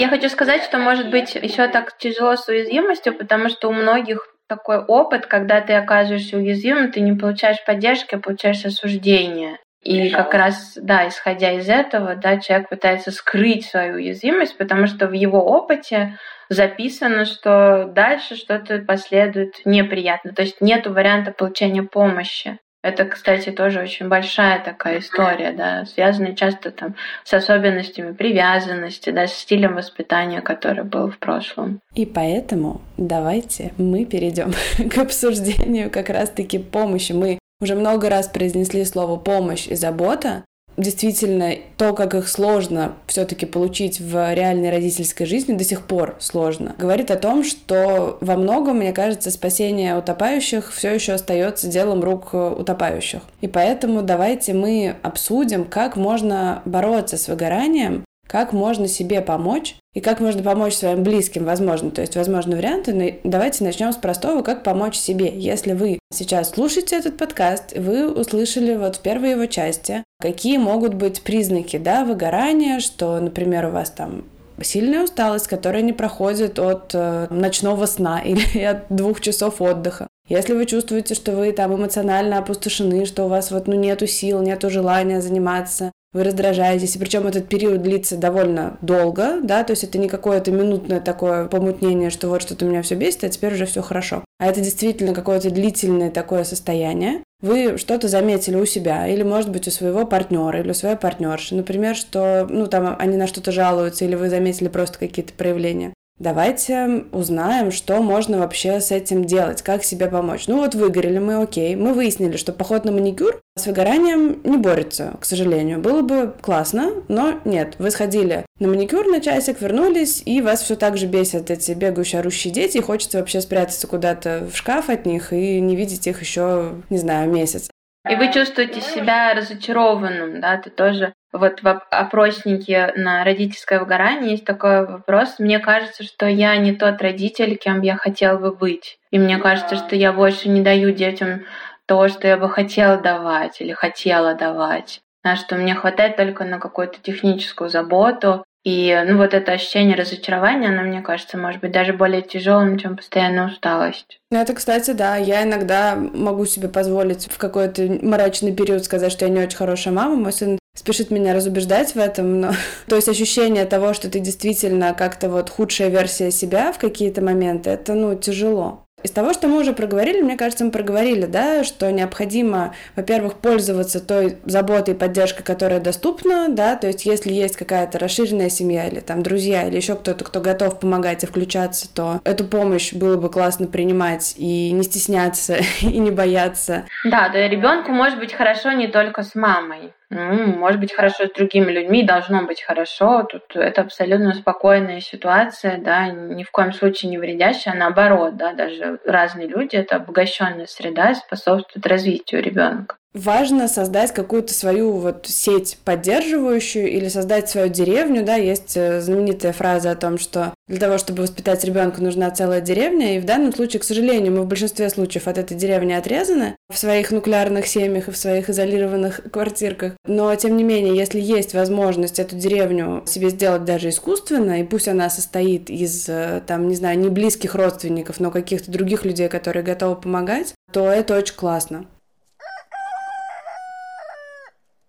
Я хочу сказать, что может быть еще так тяжело с уязвимостью, потому что у многих такой опыт, когда ты оказываешься уязвимым, ты не получаешь поддержки, а получаешь осуждение. И как раз, да, исходя из этого, да, человек пытается скрыть свою уязвимость, потому что в его опыте записано, что дальше что-то последует неприятно. То есть нет варианта получения помощи. Это, кстати, тоже очень большая такая история, да, связанная часто там с особенностями привязанности, да, с стилем воспитания, который был в прошлом. И поэтому давайте мы перейдем к обсуждению как раз-таки помощи. Мы уже много раз произнесли слово помощь и забота, действительно то, как их сложно все-таки получить в реальной родительской жизни, до сих пор сложно, говорит о том, что во многом, мне кажется, спасение утопающих все еще остается делом рук утопающих. И поэтому давайте мы обсудим, как можно бороться с выгоранием, как можно себе помочь и как можно помочь своим близким, возможно. То есть, возможно, варианты. Но давайте начнем с простого, как помочь себе. Если вы сейчас слушаете этот подкаст, вы услышали вот в первой его части, какие могут быть признаки, да, выгорания, что, например, у вас там сильная усталость, которая не проходит от э, ночного сна или от двух часов отдыха. Если вы чувствуете, что вы там эмоционально опустошены, что у вас вот ну нету сил, нету желания заниматься, вы раздражаетесь, и причем этот период длится довольно долго, да, то есть это не какое-то минутное такое помутнение, что вот что-то меня все бесит, а теперь уже все хорошо. А это действительно какое-то длительное такое состояние. Вы что-то заметили у себя, или, может быть, у своего партнера, или у своей партнерши, например, что, ну, там, они на что-то жалуются, или вы заметили просто какие-то проявления. Давайте узнаем, что можно вообще с этим делать, как себе помочь. Ну вот выгорели мы, окей. Мы выяснили, что поход на маникюр с выгоранием не борется, к сожалению. Было бы классно, но нет. Вы сходили на маникюр на часик, вернулись, и вас все так же бесят эти бегающие, орущие дети, и хочется вообще спрятаться куда-то в шкаф от них и не видеть их еще, не знаю, месяц. И вы чувствуете себя разочарованным, да, ты тоже вот в опроснике на родительское выгорание есть такой вопрос. Мне кажется, что я не тот родитель, кем я хотел бы быть. И мне кажется, что я больше не даю детям то, что я бы хотела давать или хотела давать. Да, что мне хватает только на какую-то техническую заботу, и ну, вот это ощущение разочарования, оно, мне кажется, может быть даже более тяжелым, чем постоянная усталость. Ну, это, кстати, да, я иногда могу себе позволить в какой-то мрачный период сказать, что я не очень хорошая мама. Мой сын спешит меня разубеждать в этом, но... То есть ощущение того, что ты действительно как-то вот худшая версия себя в какие-то моменты, это, ну, тяжело. Из того, что мы уже проговорили, мне кажется, мы проговорили, да, что необходимо, во-первых, пользоваться той заботой и поддержкой, которая доступна, да, то есть если есть какая-то расширенная семья или там друзья или еще кто-то, кто готов помогать и включаться, то эту помощь было бы классно принимать и не стесняться и не бояться. Да, да, ребенку может быть хорошо не только с мамой. Ну, может быть хорошо с другими людьми, должно быть хорошо. Тут это абсолютно спокойная ситуация, да, ни в коем случае не вредящая, а наоборот, да, даже разные люди, это обогащенная среда способствует развитию ребенка важно создать какую-то свою вот сеть поддерживающую или создать свою деревню, да, есть э, знаменитая фраза о том, что для того, чтобы воспитать ребенка, нужна целая деревня, и в данном случае, к сожалению, мы в большинстве случаев от этой деревни отрезаны в своих нуклеарных семьях и в своих изолированных квартирках. Но, тем не менее, если есть возможность эту деревню себе сделать даже искусственно, и пусть она состоит из, э, там, не знаю, не близких родственников, но каких-то других людей, которые готовы помогать, то это очень классно.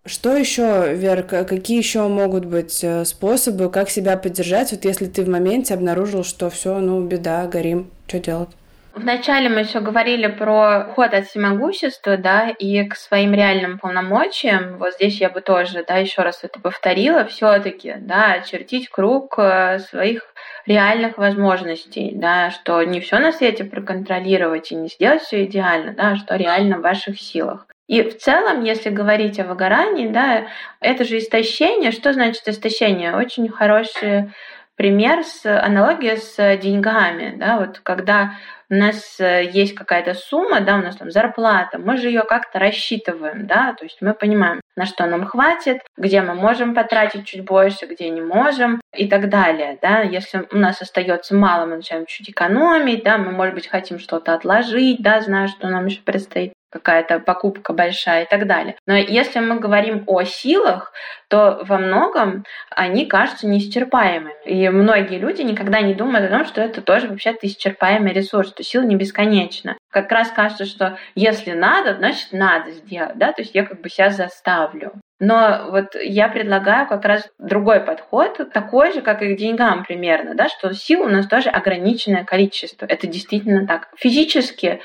Что еще, Вер, какие еще могут быть э, способы, как себя поддержать, вот если ты в моменте обнаружил, что все, ну, беда, горим, что делать? Вначале мы еще говорили про ход от всемогущества, да, и к своим реальным полномочиям. Вот здесь я бы тоже, да, еще раз это повторила, все-таки, да, очертить круг э, своих реальных возможностей, да, что не все на свете проконтролировать и не сделать все идеально, да, что реально в ваших силах. И в целом, если говорить о выгорании, да, это же истощение. Что значит истощение? Очень хороший пример с аналогия с деньгами, да, вот когда у нас э, есть какая-то сумма, да, у нас там зарплата, мы же ее как-то рассчитываем, да, то есть мы понимаем, на что нам хватит, где мы можем потратить чуть больше, где не можем и так далее, да, если у нас остается мало, мы начинаем чуть экономить, да, мы, может быть, хотим что-то отложить, да, зная, что нам еще предстоит какая-то покупка большая и так далее. Но если мы говорим о силах, то во многом они кажутся неисчерпаемыми. И многие люди никогда не думают о том, что это тоже вообще-то исчерпаемый ресурс, что сила не бесконечна. Как раз кажется, что если надо, значит надо сделать, да, то есть я как бы себя заставлю. Но вот я предлагаю как раз другой подход, такой же, как и к деньгам примерно, да, что сил у нас тоже ограниченное количество. Это действительно так. Физически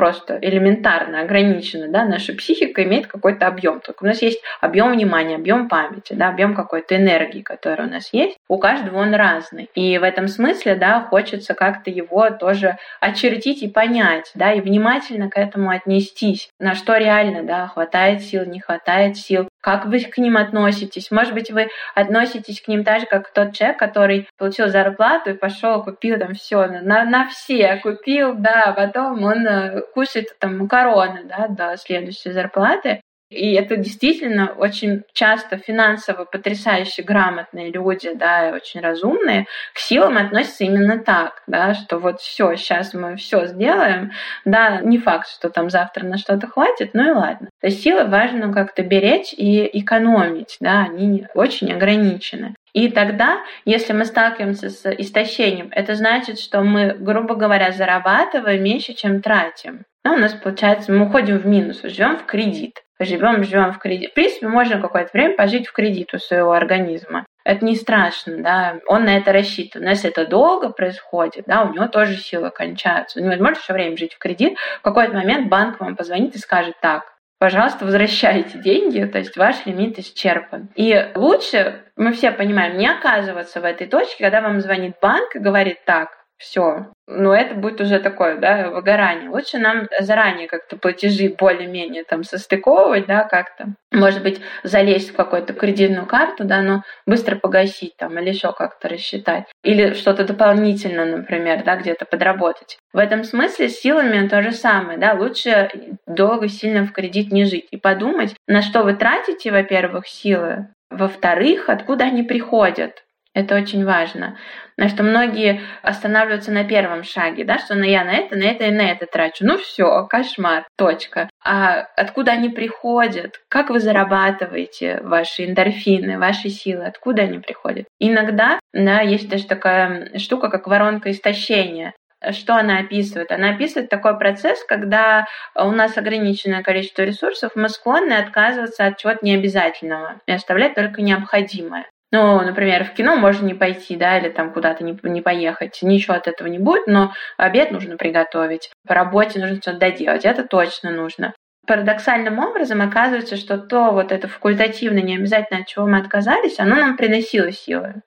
просто элементарно ограничена, да, наша психика имеет какой-то объем. Только у нас есть объем внимания, объем памяти, да, объем какой-то энергии, которая у нас есть. У каждого он разный. И в этом смысле, да, хочется как-то его тоже очертить и понять, да, и внимательно к этому отнестись. На что реально, да, хватает сил, не хватает сил, как вы к ним относитесь? Может быть, вы относитесь к ним так же, как тот человек, который получил зарплату и пошел, купил там все на, на все, купил, да, потом он э, кушает там макароны, да, до следующей зарплаты. И это действительно очень часто финансово потрясающе грамотные люди, да, и очень разумные, к силам относятся именно так, да, что вот все, сейчас мы все сделаем, да, не факт, что там завтра на что-то хватит, ну и ладно. То есть силы важно как-то беречь и экономить, да, они очень ограничены. И тогда, если мы сталкиваемся с истощением, это значит, что мы, грубо говоря, зарабатываем меньше, чем тратим. Ну, у нас получается, мы уходим в минус, живем в кредит живем, живем в кредит. В принципе, можно какое-то время пожить в кредит у своего организма. Это не страшно, да, он на это рассчитан. Но если это долго происходит, да, у него тоже силы кончаются. Невозможно все время жить в кредит. В какой-то момент банк вам позвонит и скажет так, пожалуйста, возвращайте деньги, то есть ваш лимит исчерпан. И лучше, мы все понимаем, не оказываться в этой точке, когда вам звонит банк и говорит так, все. Но это будет уже такое, да, выгорание. Лучше нам заранее как-то платежи более-менее там состыковывать, да, как-то. Может быть, залезть в какую-то кредитную карту, да, но быстро погасить там или еще как-то рассчитать. Или что-то дополнительно, например, да, где-то подработать. В этом смысле с силами то же самое, да, лучше долго сильно в кредит не жить и подумать, на что вы тратите, во-первых, силы, во-вторых, откуда они приходят. Это очень важно. На что многие останавливаются на первом шаге, да, что ну, я на это, на это и на это трачу. Ну все, кошмар, точка. А откуда они приходят? Как вы зарабатываете ваши эндорфины, ваши силы? Откуда они приходят? Иногда, да, есть даже такая штука, как воронка истощения что она описывает? Она описывает такой процесс, когда у нас ограниченное количество ресурсов, мы склонны отказываться от чего-то необязательного и оставлять только необходимое. Ну, например, в кино можно не пойти, да, или там куда-то не, не поехать. Ничего от этого не будет, но обед нужно приготовить, по работе нужно что-то доделать. Это точно нужно. Парадоксальным образом оказывается, что то вот это факультативное, не обязательно от чего мы отказались, оно нам приносило силы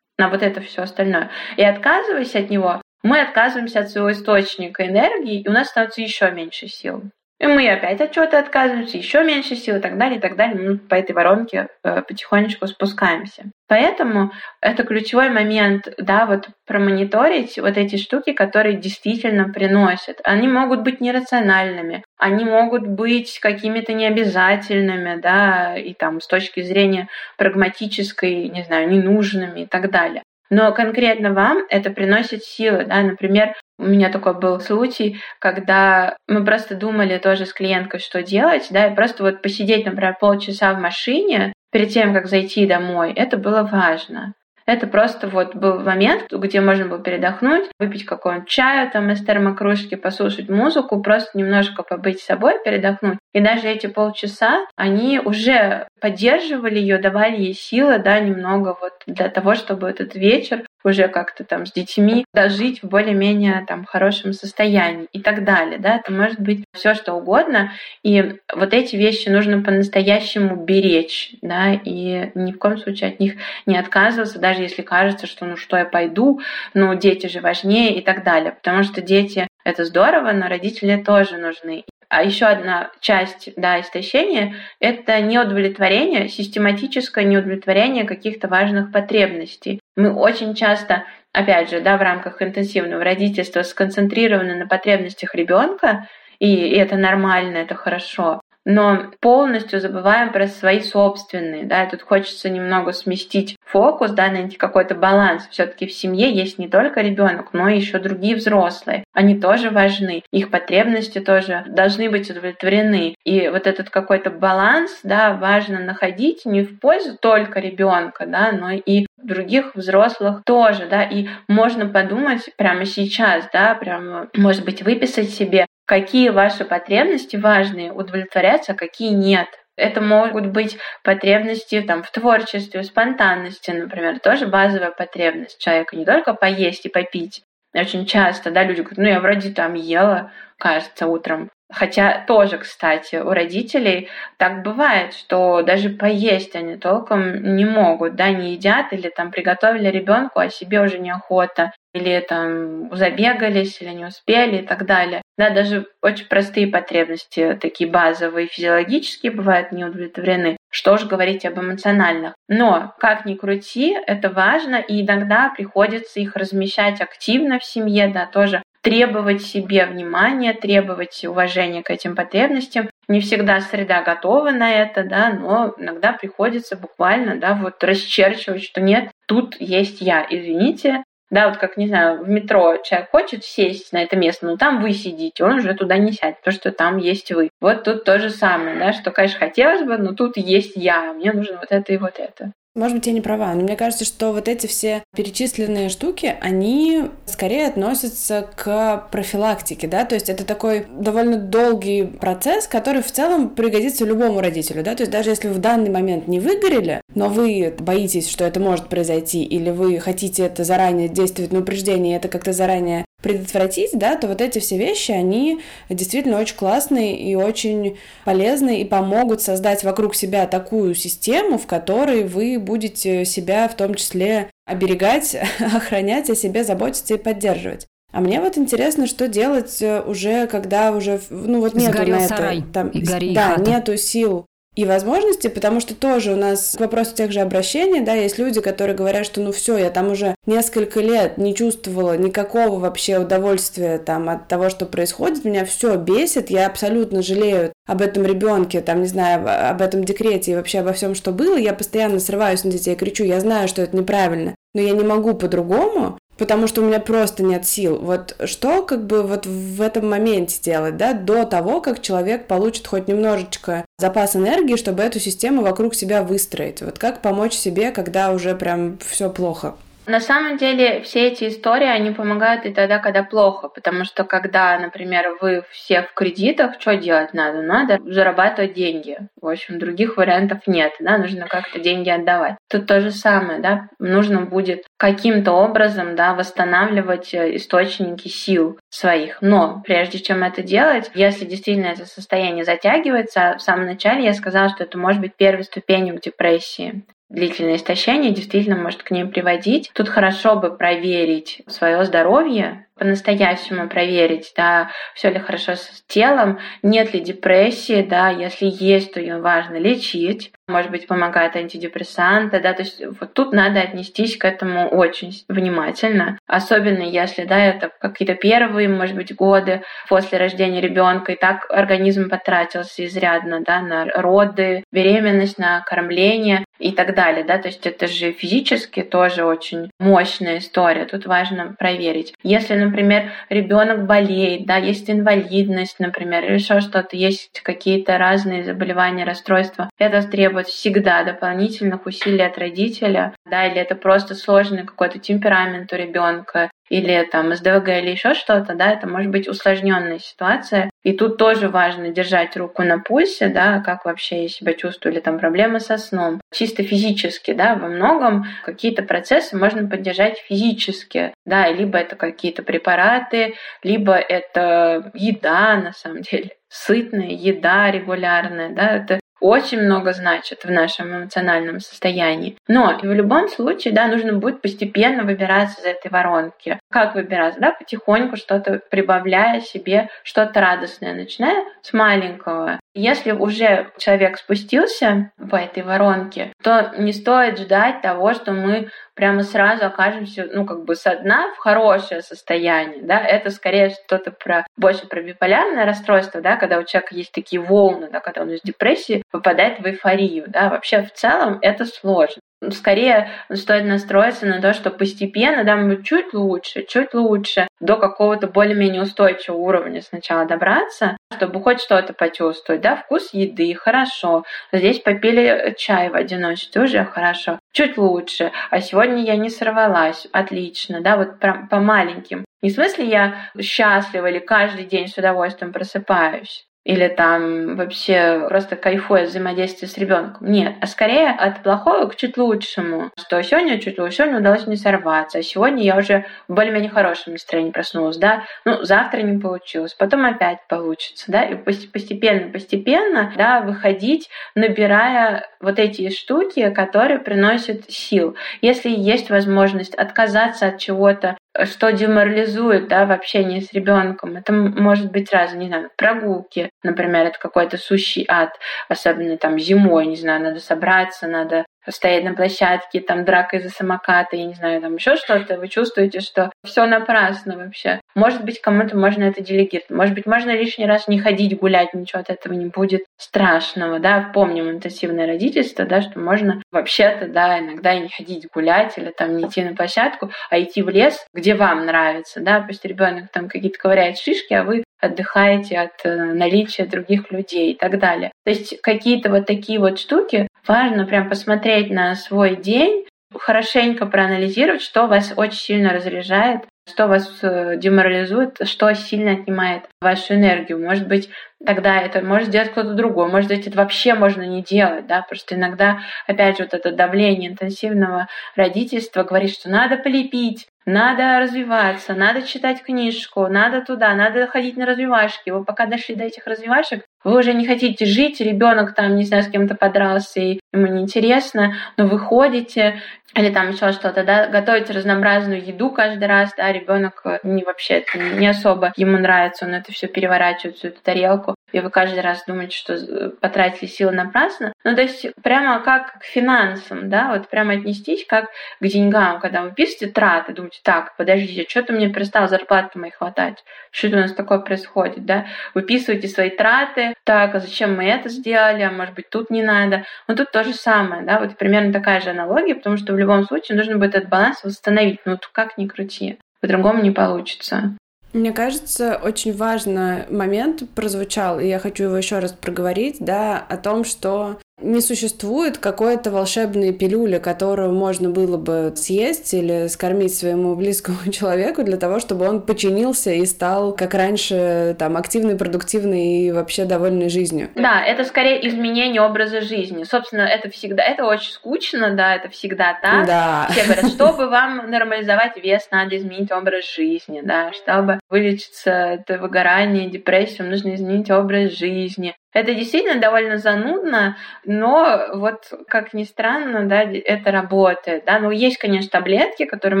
на вот это все остальное. И отказываясь от него, мы отказываемся от своего источника энергии, и у нас становится еще меньше сил. И мы опять от чего-то отказываемся, еще меньше сил и так далее, и так далее. Мы по этой воронке э, потихонечку спускаемся. Поэтому это ключевой момент, да, вот промониторить вот эти штуки, которые действительно приносят. Они могут быть нерациональными, они могут быть какими-то необязательными, да, и там с точки зрения прагматической, не знаю, ненужными и так далее но конкретно вам это приносит силы, да, например, у меня такой был случай, когда мы просто думали тоже с клиенткой, что делать, да, и просто вот посидеть, например, полчаса в машине перед тем, как зайти домой, это было важно. Это просто вот был момент, где можно было передохнуть, выпить какого-нибудь чая там из термокружки, послушать музыку, просто немножко побыть собой, передохнуть. И даже эти полчаса, они уже поддерживали ее, давали ей силы, да, немного вот для того, чтобы этот вечер уже как-то там с детьми дожить в более-менее там хорошем состоянии и так далее, да, это может быть все что угодно, и вот эти вещи нужно по-настоящему беречь, да, и ни в коем случае от них не отказываться, даже если кажется, что ну что я пойду, ну дети же важнее и так далее, потому что дети это здорово, но родители тоже нужны. А еще одна часть да, истощения — это неудовлетворение, систематическое неудовлетворение каких-то важных потребностей. Мы очень часто опять же, да, в рамках интенсивного родительства сконцентрированы на потребностях ребенка, и это нормально, это хорошо но полностью забываем про свои собственные, да, и тут хочется немного сместить фокус, да, найти какой-то баланс. Все-таки в семье есть не только ребенок, но еще другие взрослые. Они тоже важны, их потребности тоже должны быть удовлетворены. И вот этот какой-то баланс, да, важно находить не в пользу только ребенка, да, но и других взрослых тоже, да, и можно подумать прямо сейчас, да, прямо, может быть, выписать себе, какие ваши потребности важные удовлетворяться, а какие нет. Это могут быть потребности там, в творчестве, в спонтанности, например, тоже базовая потребность человека, не только поесть и попить. Очень часто да, люди говорят, ну я вроде там ела, кажется, утром, Хотя тоже, кстати, у родителей так бывает, что даже поесть они толком не могут, да, не едят или там приготовили ребенку, а себе уже неохота, или там забегались, или не успели и так далее. Да, даже очень простые потребности, такие базовые, физиологические, бывают не удовлетворены. Что ж говорить об эмоциональных. Но, как ни крути, это важно, и иногда приходится их размещать активно в семье, да, тоже требовать себе внимания, требовать уважения к этим потребностям. Не всегда среда готова на это, да, но иногда приходится буквально, да, вот расчерчивать, что нет, тут есть я, извините, да, вот как, не знаю, в метро человек хочет сесть на это место, но там вы сидите, он уже туда не сядет, потому что там есть вы. Вот тут то же самое, да, что, конечно, хотелось бы, но тут есть я, мне нужно вот это и вот это. Может быть, я не права, но мне кажется, что вот эти все перечисленные штуки, они скорее относятся к профилактике, да, то есть это такой довольно долгий процесс, который в целом пригодится любому родителю, да, то есть даже если в данный момент не выгорели, но вы боитесь, что это может произойти, или вы хотите это заранее действовать на упреждение, и это как-то заранее предотвратить, да, то вот эти все вещи, они действительно очень классные и очень полезны и помогут создать вокруг себя такую систему, в которой вы будете себя в том числе оберегать, охранять, о себе заботиться и поддерживать. А мне вот интересно, что делать э, уже, когда уже, ну вот нету Сгорел на сарай, это, там, и гори да, хата. нету сил и возможности, потому что тоже у нас к вопросу тех же обращений, да, есть люди, которые говорят, что ну все, я там уже несколько лет не чувствовала никакого вообще удовольствия там от того, что происходит, меня все бесит, я абсолютно жалею об этом ребенке, там, не знаю, об этом декрете и вообще обо всем, что было, я постоянно срываюсь на детей, кричу, я знаю, что это неправильно, но я не могу по-другому, потому что у меня просто нет сил. Вот что как бы вот в этом моменте делать, да, до того, как человек получит хоть немножечко запас энергии, чтобы эту систему вокруг себя выстроить. Вот как помочь себе, когда уже прям все плохо. На самом деле все эти истории, они помогают и тогда, когда плохо, потому что когда, например, вы все в кредитах, что делать надо? Надо зарабатывать деньги. В общем, других вариантов нет, да, нужно как-то деньги отдавать. Тут то же самое, да, нужно будет каким-то образом, да, восстанавливать э, источники сил своих. Но прежде чем это делать, если действительно это состояние затягивается, в самом начале я сказала, что это может быть первой ступенью к депрессии длительное истощение действительно может к ним приводить. Тут хорошо бы проверить свое здоровье, по-настоящему проверить, да, все ли хорошо с телом, нет ли депрессии, да, если есть, то ее важно лечить, может быть, помогают антидепрессанты, да, то есть вот тут надо отнестись к этому очень внимательно, особенно если, да, это какие-то первые, может быть, годы после рождения ребенка, и так организм потратился изрядно, да, на роды, беременность, на кормление и так далее, да, то есть это же физически тоже очень мощная история, тут важно проверить. Если, например, ребенок болеет, да, есть инвалидность, например, или еще что-то, есть какие-то разные заболевания, расстройства, это требует всегда дополнительных усилий от родителя, да, или это просто сложный какой-то темперамент у ребенка, или там СДВГ или еще что-то, да, это может быть усложненная ситуация. И тут тоже важно держать руку на пульсе, да, как вообще я себя чувствую, или там проблемы со сном. Чисто физически, да, во многом какие-то процессы можно поддержать физически, да, либо это какие-то препараты, либо это еда, на самом деле сытная еда регулярная, да, это очень много значит в нашем эмоциональном состоянии. Но в любом случае, да, нужно будет постепенно выбираться из этой воронки. Как выбираться? Да, потихоньку что-то прибавляя себе, что-то радостное, начиная с маленького. Если уже человек спустился по этой воронке, то не стоит ждать того, что мы прямо сразу окажемся, ну, как бы со дна в хорошее состояние, да, это скорее что-то про, больше про биполярное расстройство, да, когда у человека есть такие волны, да, когда он из депрессии попадает в эйфорию, да, вообще в целом это сложно. Скорее стоит настроиться на то, что постепенно, да, мы чуть лучше, чуть лучше, до какого-то более-менее устойчивого уровня сначала добраться, чтобы хоть что-то почувствовать, да, вкус еды, хорошо. Здесь попили чай в одиночестве, уже хорошо. Чуть лучше. А сегодня я не сорвалась, отлично, да, вот по маленьким. Не в смысле я счастлива или каждый день с удовольствием просыпаюсь, или там вообще просто кайфуя взаимодействие с ребенком. Нет, а скорее от плохого к чуть лучшему. Что сегодня чуть лучше, сегодня удалось не сорваться, а сегодня я уже в более-менее хорошем настроении проснулась, да, ну, завтра не получилось, потом опять получится, да, и постепенно-постепенно, да, выходить, набирая вот эти штуки, которые приносят сил. Если есть возможность отказаться от чего-то, что деморализует да, в общении с ребенком. Это может быть разное, не знаю, прогулки, например, это какой-то сущий ад, особенно там зимой, не знаю, надо собраться, надо стоять на площадке, там драка из-за самоката, я не знаю, там еще что-то, вы чувствуете, что все напрасно вообще. Может быть, кому-то можно это делегировать. Может быть, можно лишний раз не ходить гулять, ничего от этого не будет страшного, да. Помним интенсивное родительство, да, что можно вообще-то, да, иногда и не ходить гулять или там не идти на площадку, а идти в лес, где вам нравится, да. Пусть ребенок там какие-то ковыряет шишки, а вы отдыхаете от э, наличия других людей и так далее. То есть какие-то вот такие вот штуки важно прям посмотреть на свой день, хорошенько проанализировать, что вас очень сильно разряжает, что вас э, деморализует, что сильно отнимает вашу энергию. Может быть, тогда это может сделать кто-то другой, может быть, это вообще можно не делать, да, просто иногда, опять же, вот это давление интенсивного родительства говорит, что надо полепить, надо развиваться, надо читать книжку, надо туда, надо ходить на развивашки. Вы пока дошли до этих развивашек, вы уже не хотите жить, ребенок там, не знаю, с кем-то подрался, и ему неинтересно, но вы ходите, или там еще что-то, да, готовите разнообразную еду каждый раз, да, ребенок не вообще не особо ему нравится, он это все переворачивает, всю эту тарелку, и вы каждый раз думаете, что э, потратили силы напрасно. Ну, то есть прямо как к финансам, да, вот прямо отнестись как к деньгам, когда вы пишете траты, думаете, так, подождите, что-то мне перестало зарплаты моей хватать, что это у нас такое происходит, да, выписываете свои траты, так, а зачем мы это сделали, а может быть тут не надо, но тут то же самое, да, вот примерно такая же аналогия, потому что в любом случае нужно будет этот баланс восстановить. Ну, как ни крути. По-другому не получится. Мне кажется, очень важный момент прозвучал, и я хочу его еще раз проговорить, да, о том, что не существует какой-то волшебной пилюли, которую можно было бы съесть или скормить своему близкому человеку для того, чтобы он починился и стал, как раньше, там, активный, продуктивный и вообще довольный жизнью. Да, это скорее изменение образа жизни. Собственно, это всегда, это очень скучно, да, это всегда так. Да. Все говорят, чтобы вам нормализовать вес, надо изменить образ жизни, да, чтобы вылечиться от выгорания, депрессии, нужно изменить образ жизни. Это действительно довольно занудно, но вот как ни странно, да, это работает, да. Ну, есть, конечно, таблетки, которые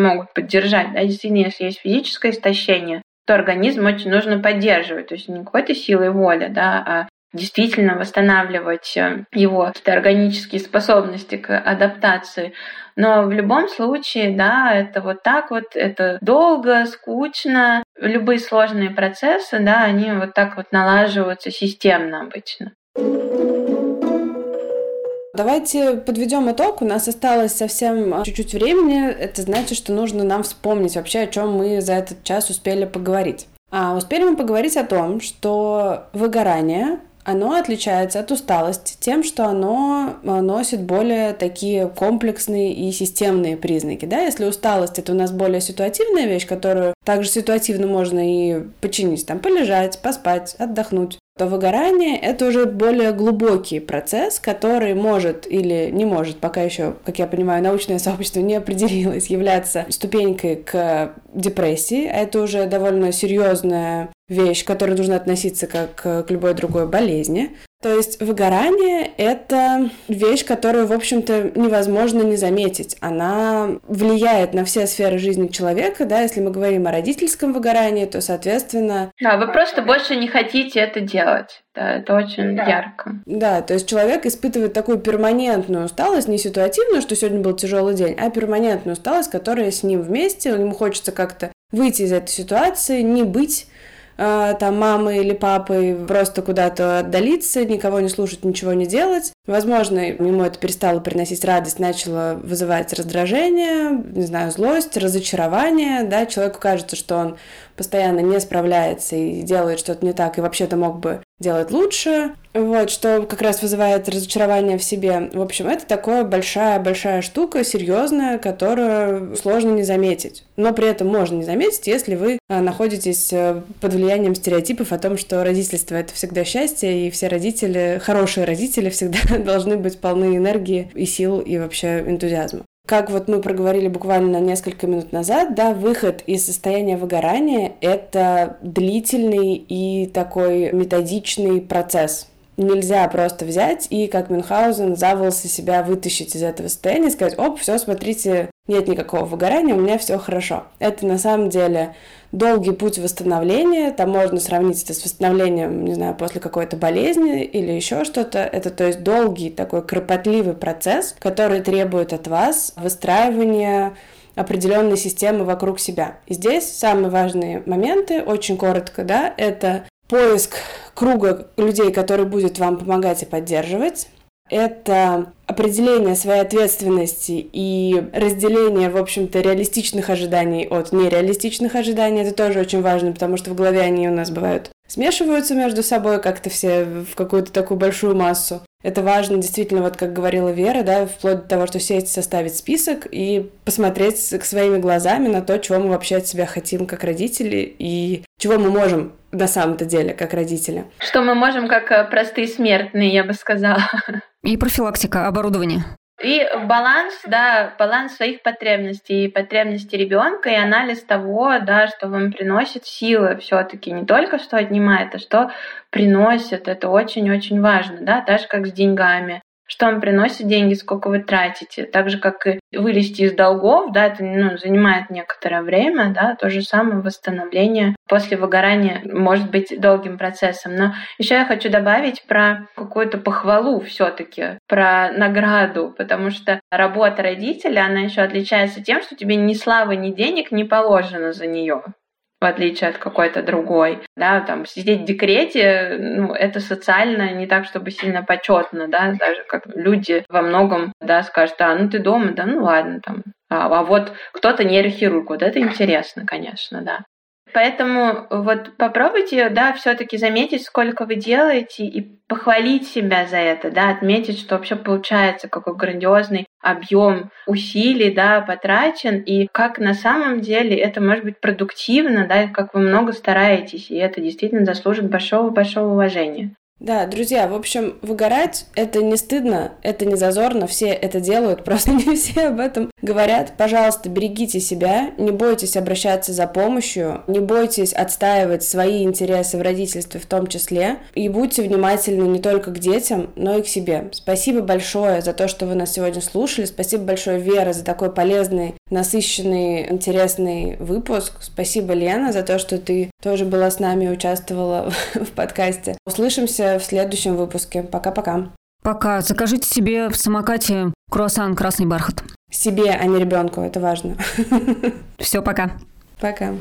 могут поддержать, да, действительно, если есть физическое истощение, то организм очень нужно поддерживать, то есть не какой-то силой воли, да, а действительно восстанавливать э, его органические способности к адаптации. Но в любом случае, да, это вот так вот, это долго, скучно. Любые сложные процессы, да, они вот так вот налаживаются системно обычно. Давайте подведем итог. У нас осталось совсем чуть-чуть времени. Это значит, что нужно нам вспомнить вообще, о чем мы за этот час успели поговорить. А успели мы поговорить о том, что выгорание оно отличается от усталости тем, что оно э, носит более такие комплексные и системные признаки. Да? Если усталость это у нас более ситуативная вещь, которую также ситуативно можно и починить, там полежать, поспать, отдохнуть то выгорание — это уже более глубокий процесс, который может или не может, пока еще, как я понимаю, научное сообщество не определилось, являться ступенькой к депрессии. Это уже довольно серьезная вещь, к которой нужно относиться как к любой другой болезни. То есть выгорание — это вещь, которую, в общем-то, невозможно не заметить. Она влияет на все сферы жизни человека, да, если мы говорим о родительском выгорании, то, соответственно... Да, вы просто больше не хотите это делать. Да, это очень да. ярко. Да, то есть человек испытывает такую перманентную усталость, не ситуативную, что сегодня был тяжелый день, а перманентную усталость, которая с ним вместе, ему хочется как-то выйти из этой ситуации, не быть там мамы или папы просто куда-то отдалиться, никого не слушать, ничего не делать. Возможно, ему это перестало приносить радость, начало вызывать раздражение, не знаю, злость, разочарование, да, человеку кажется, что он постоянно не справляется и делает что-то не так, и вообще-то мог бы делать лучше, вот, что как раз вызывает разочарование в себе. В общем, это такая большая-большая штука, серьезная, которую сложно не заметить. Но при этом можно не заметить, если вы а, находитесь э, под влиянием стереотипов о том, что родительство — это всегда счастье, и все родители, хорошие родители всегда должны быть полны энергии и сил, и вообще энтузиазма как вот мы проговорили буквально несколько минут назад, да, выход из состояния выгорания — это длительный и такой методичный процесс. Нельзя просто взять и, как Мюнхгаузен, за себя вытащить из этого состояния и сказать, оп, все, смотрите, нет никакого выгорания, у меня все хорошо. Это на самом деле долгий путь восстановления, там можно сравнить это с восстановлением, не знаю, после какой-то болезни или еще что-то. Это, то есть, долгий такой кропотливый процесс, который требует от вас выстраивания определенной системы вокруг себя. И здесь самые важные моменты, очень коротко, да, это поиск круга людей, который будет вам помогать и поддерживать, это определение своей ответственности и разделение, в общем-то, реалистичных ожиданий от нереалистичных ожиданий. Это тоже очень важно, потому что в голове они у нас бывают смешиваются между собой как-то все в какую-то такую большую массу. Это важно действительно, вот как говорила Вера, да, вплоть до того, что сесть, составить список и посмотреть своими глазами на то, чего мы вообще от себя хотим как родители и чего мы можем на самом-то деле как родители. Что мы можем как э, простые смертные, я бы сказала. И профилактика оборудования. И баланс, да, баланс своих потребностей, потребностей ребенка и анализ того, да, что вам приносит силы все-таки не только что отнимает, а что приносит. Это очень-очень важно, да, так же как с деньгами что вам приносит деньги, сколько вы тратите. Так же, как и вылезти из долгов, да, это ну, занимает некоторое время, да, то же самое восстановление после выгорания может быть долгим процессом. Но еще я хочу добавить про какую-то похвалу все-таки, про награду, потому что работа родителя, она еще отличается тем, что тебе ни славы, ни денег не положено за нее в отличие от какой-то другой, да, там сидеть в декрете, ну, это социально не так, чтобы сильно почетно, да, даже как люди во многом, да, скажут, а, ну ты дома, да, ну ладно, там, а, а вот кто-то нейрохирург, вот это интересно, конечно, да. Поэтому вот попробуйте, да, все-таки заметить, сколько вы делаете, и похвалить себя за это, да, отметить, что вообще получается, какой грандиозный объем усилий, да, потрачен, и как на самом деле это может быть продуктивно, да, как вы много стараетесь, и это действительно заслужит большого-большого уважения. Да, друзья, в общем, выгорать — это не стыдно, это не зазорно, все это делают, просто не все об этом говорят. Пожалуйста, берегите себя, не бойтесь обращаться за помощью, не бойтесь отстаивать свои интересы в родительстве в том числе, и будьте внимательны не только к детям, но и к себе. Спасибо большое за то, что вы нас сегодня слушали, спасибо большое, Вера, за такой полезный, насыщенный, интересный выпуск. Спасибо, Лена, за то, что ты тоже была с нами и участвовала в подкасте. Услышимся в следующем выпуске. Пока-пока. Пока. Закажите себе в самокате круассан «Красный бархат». Себе, а не ребенку, это важно. Все, пока. Пока.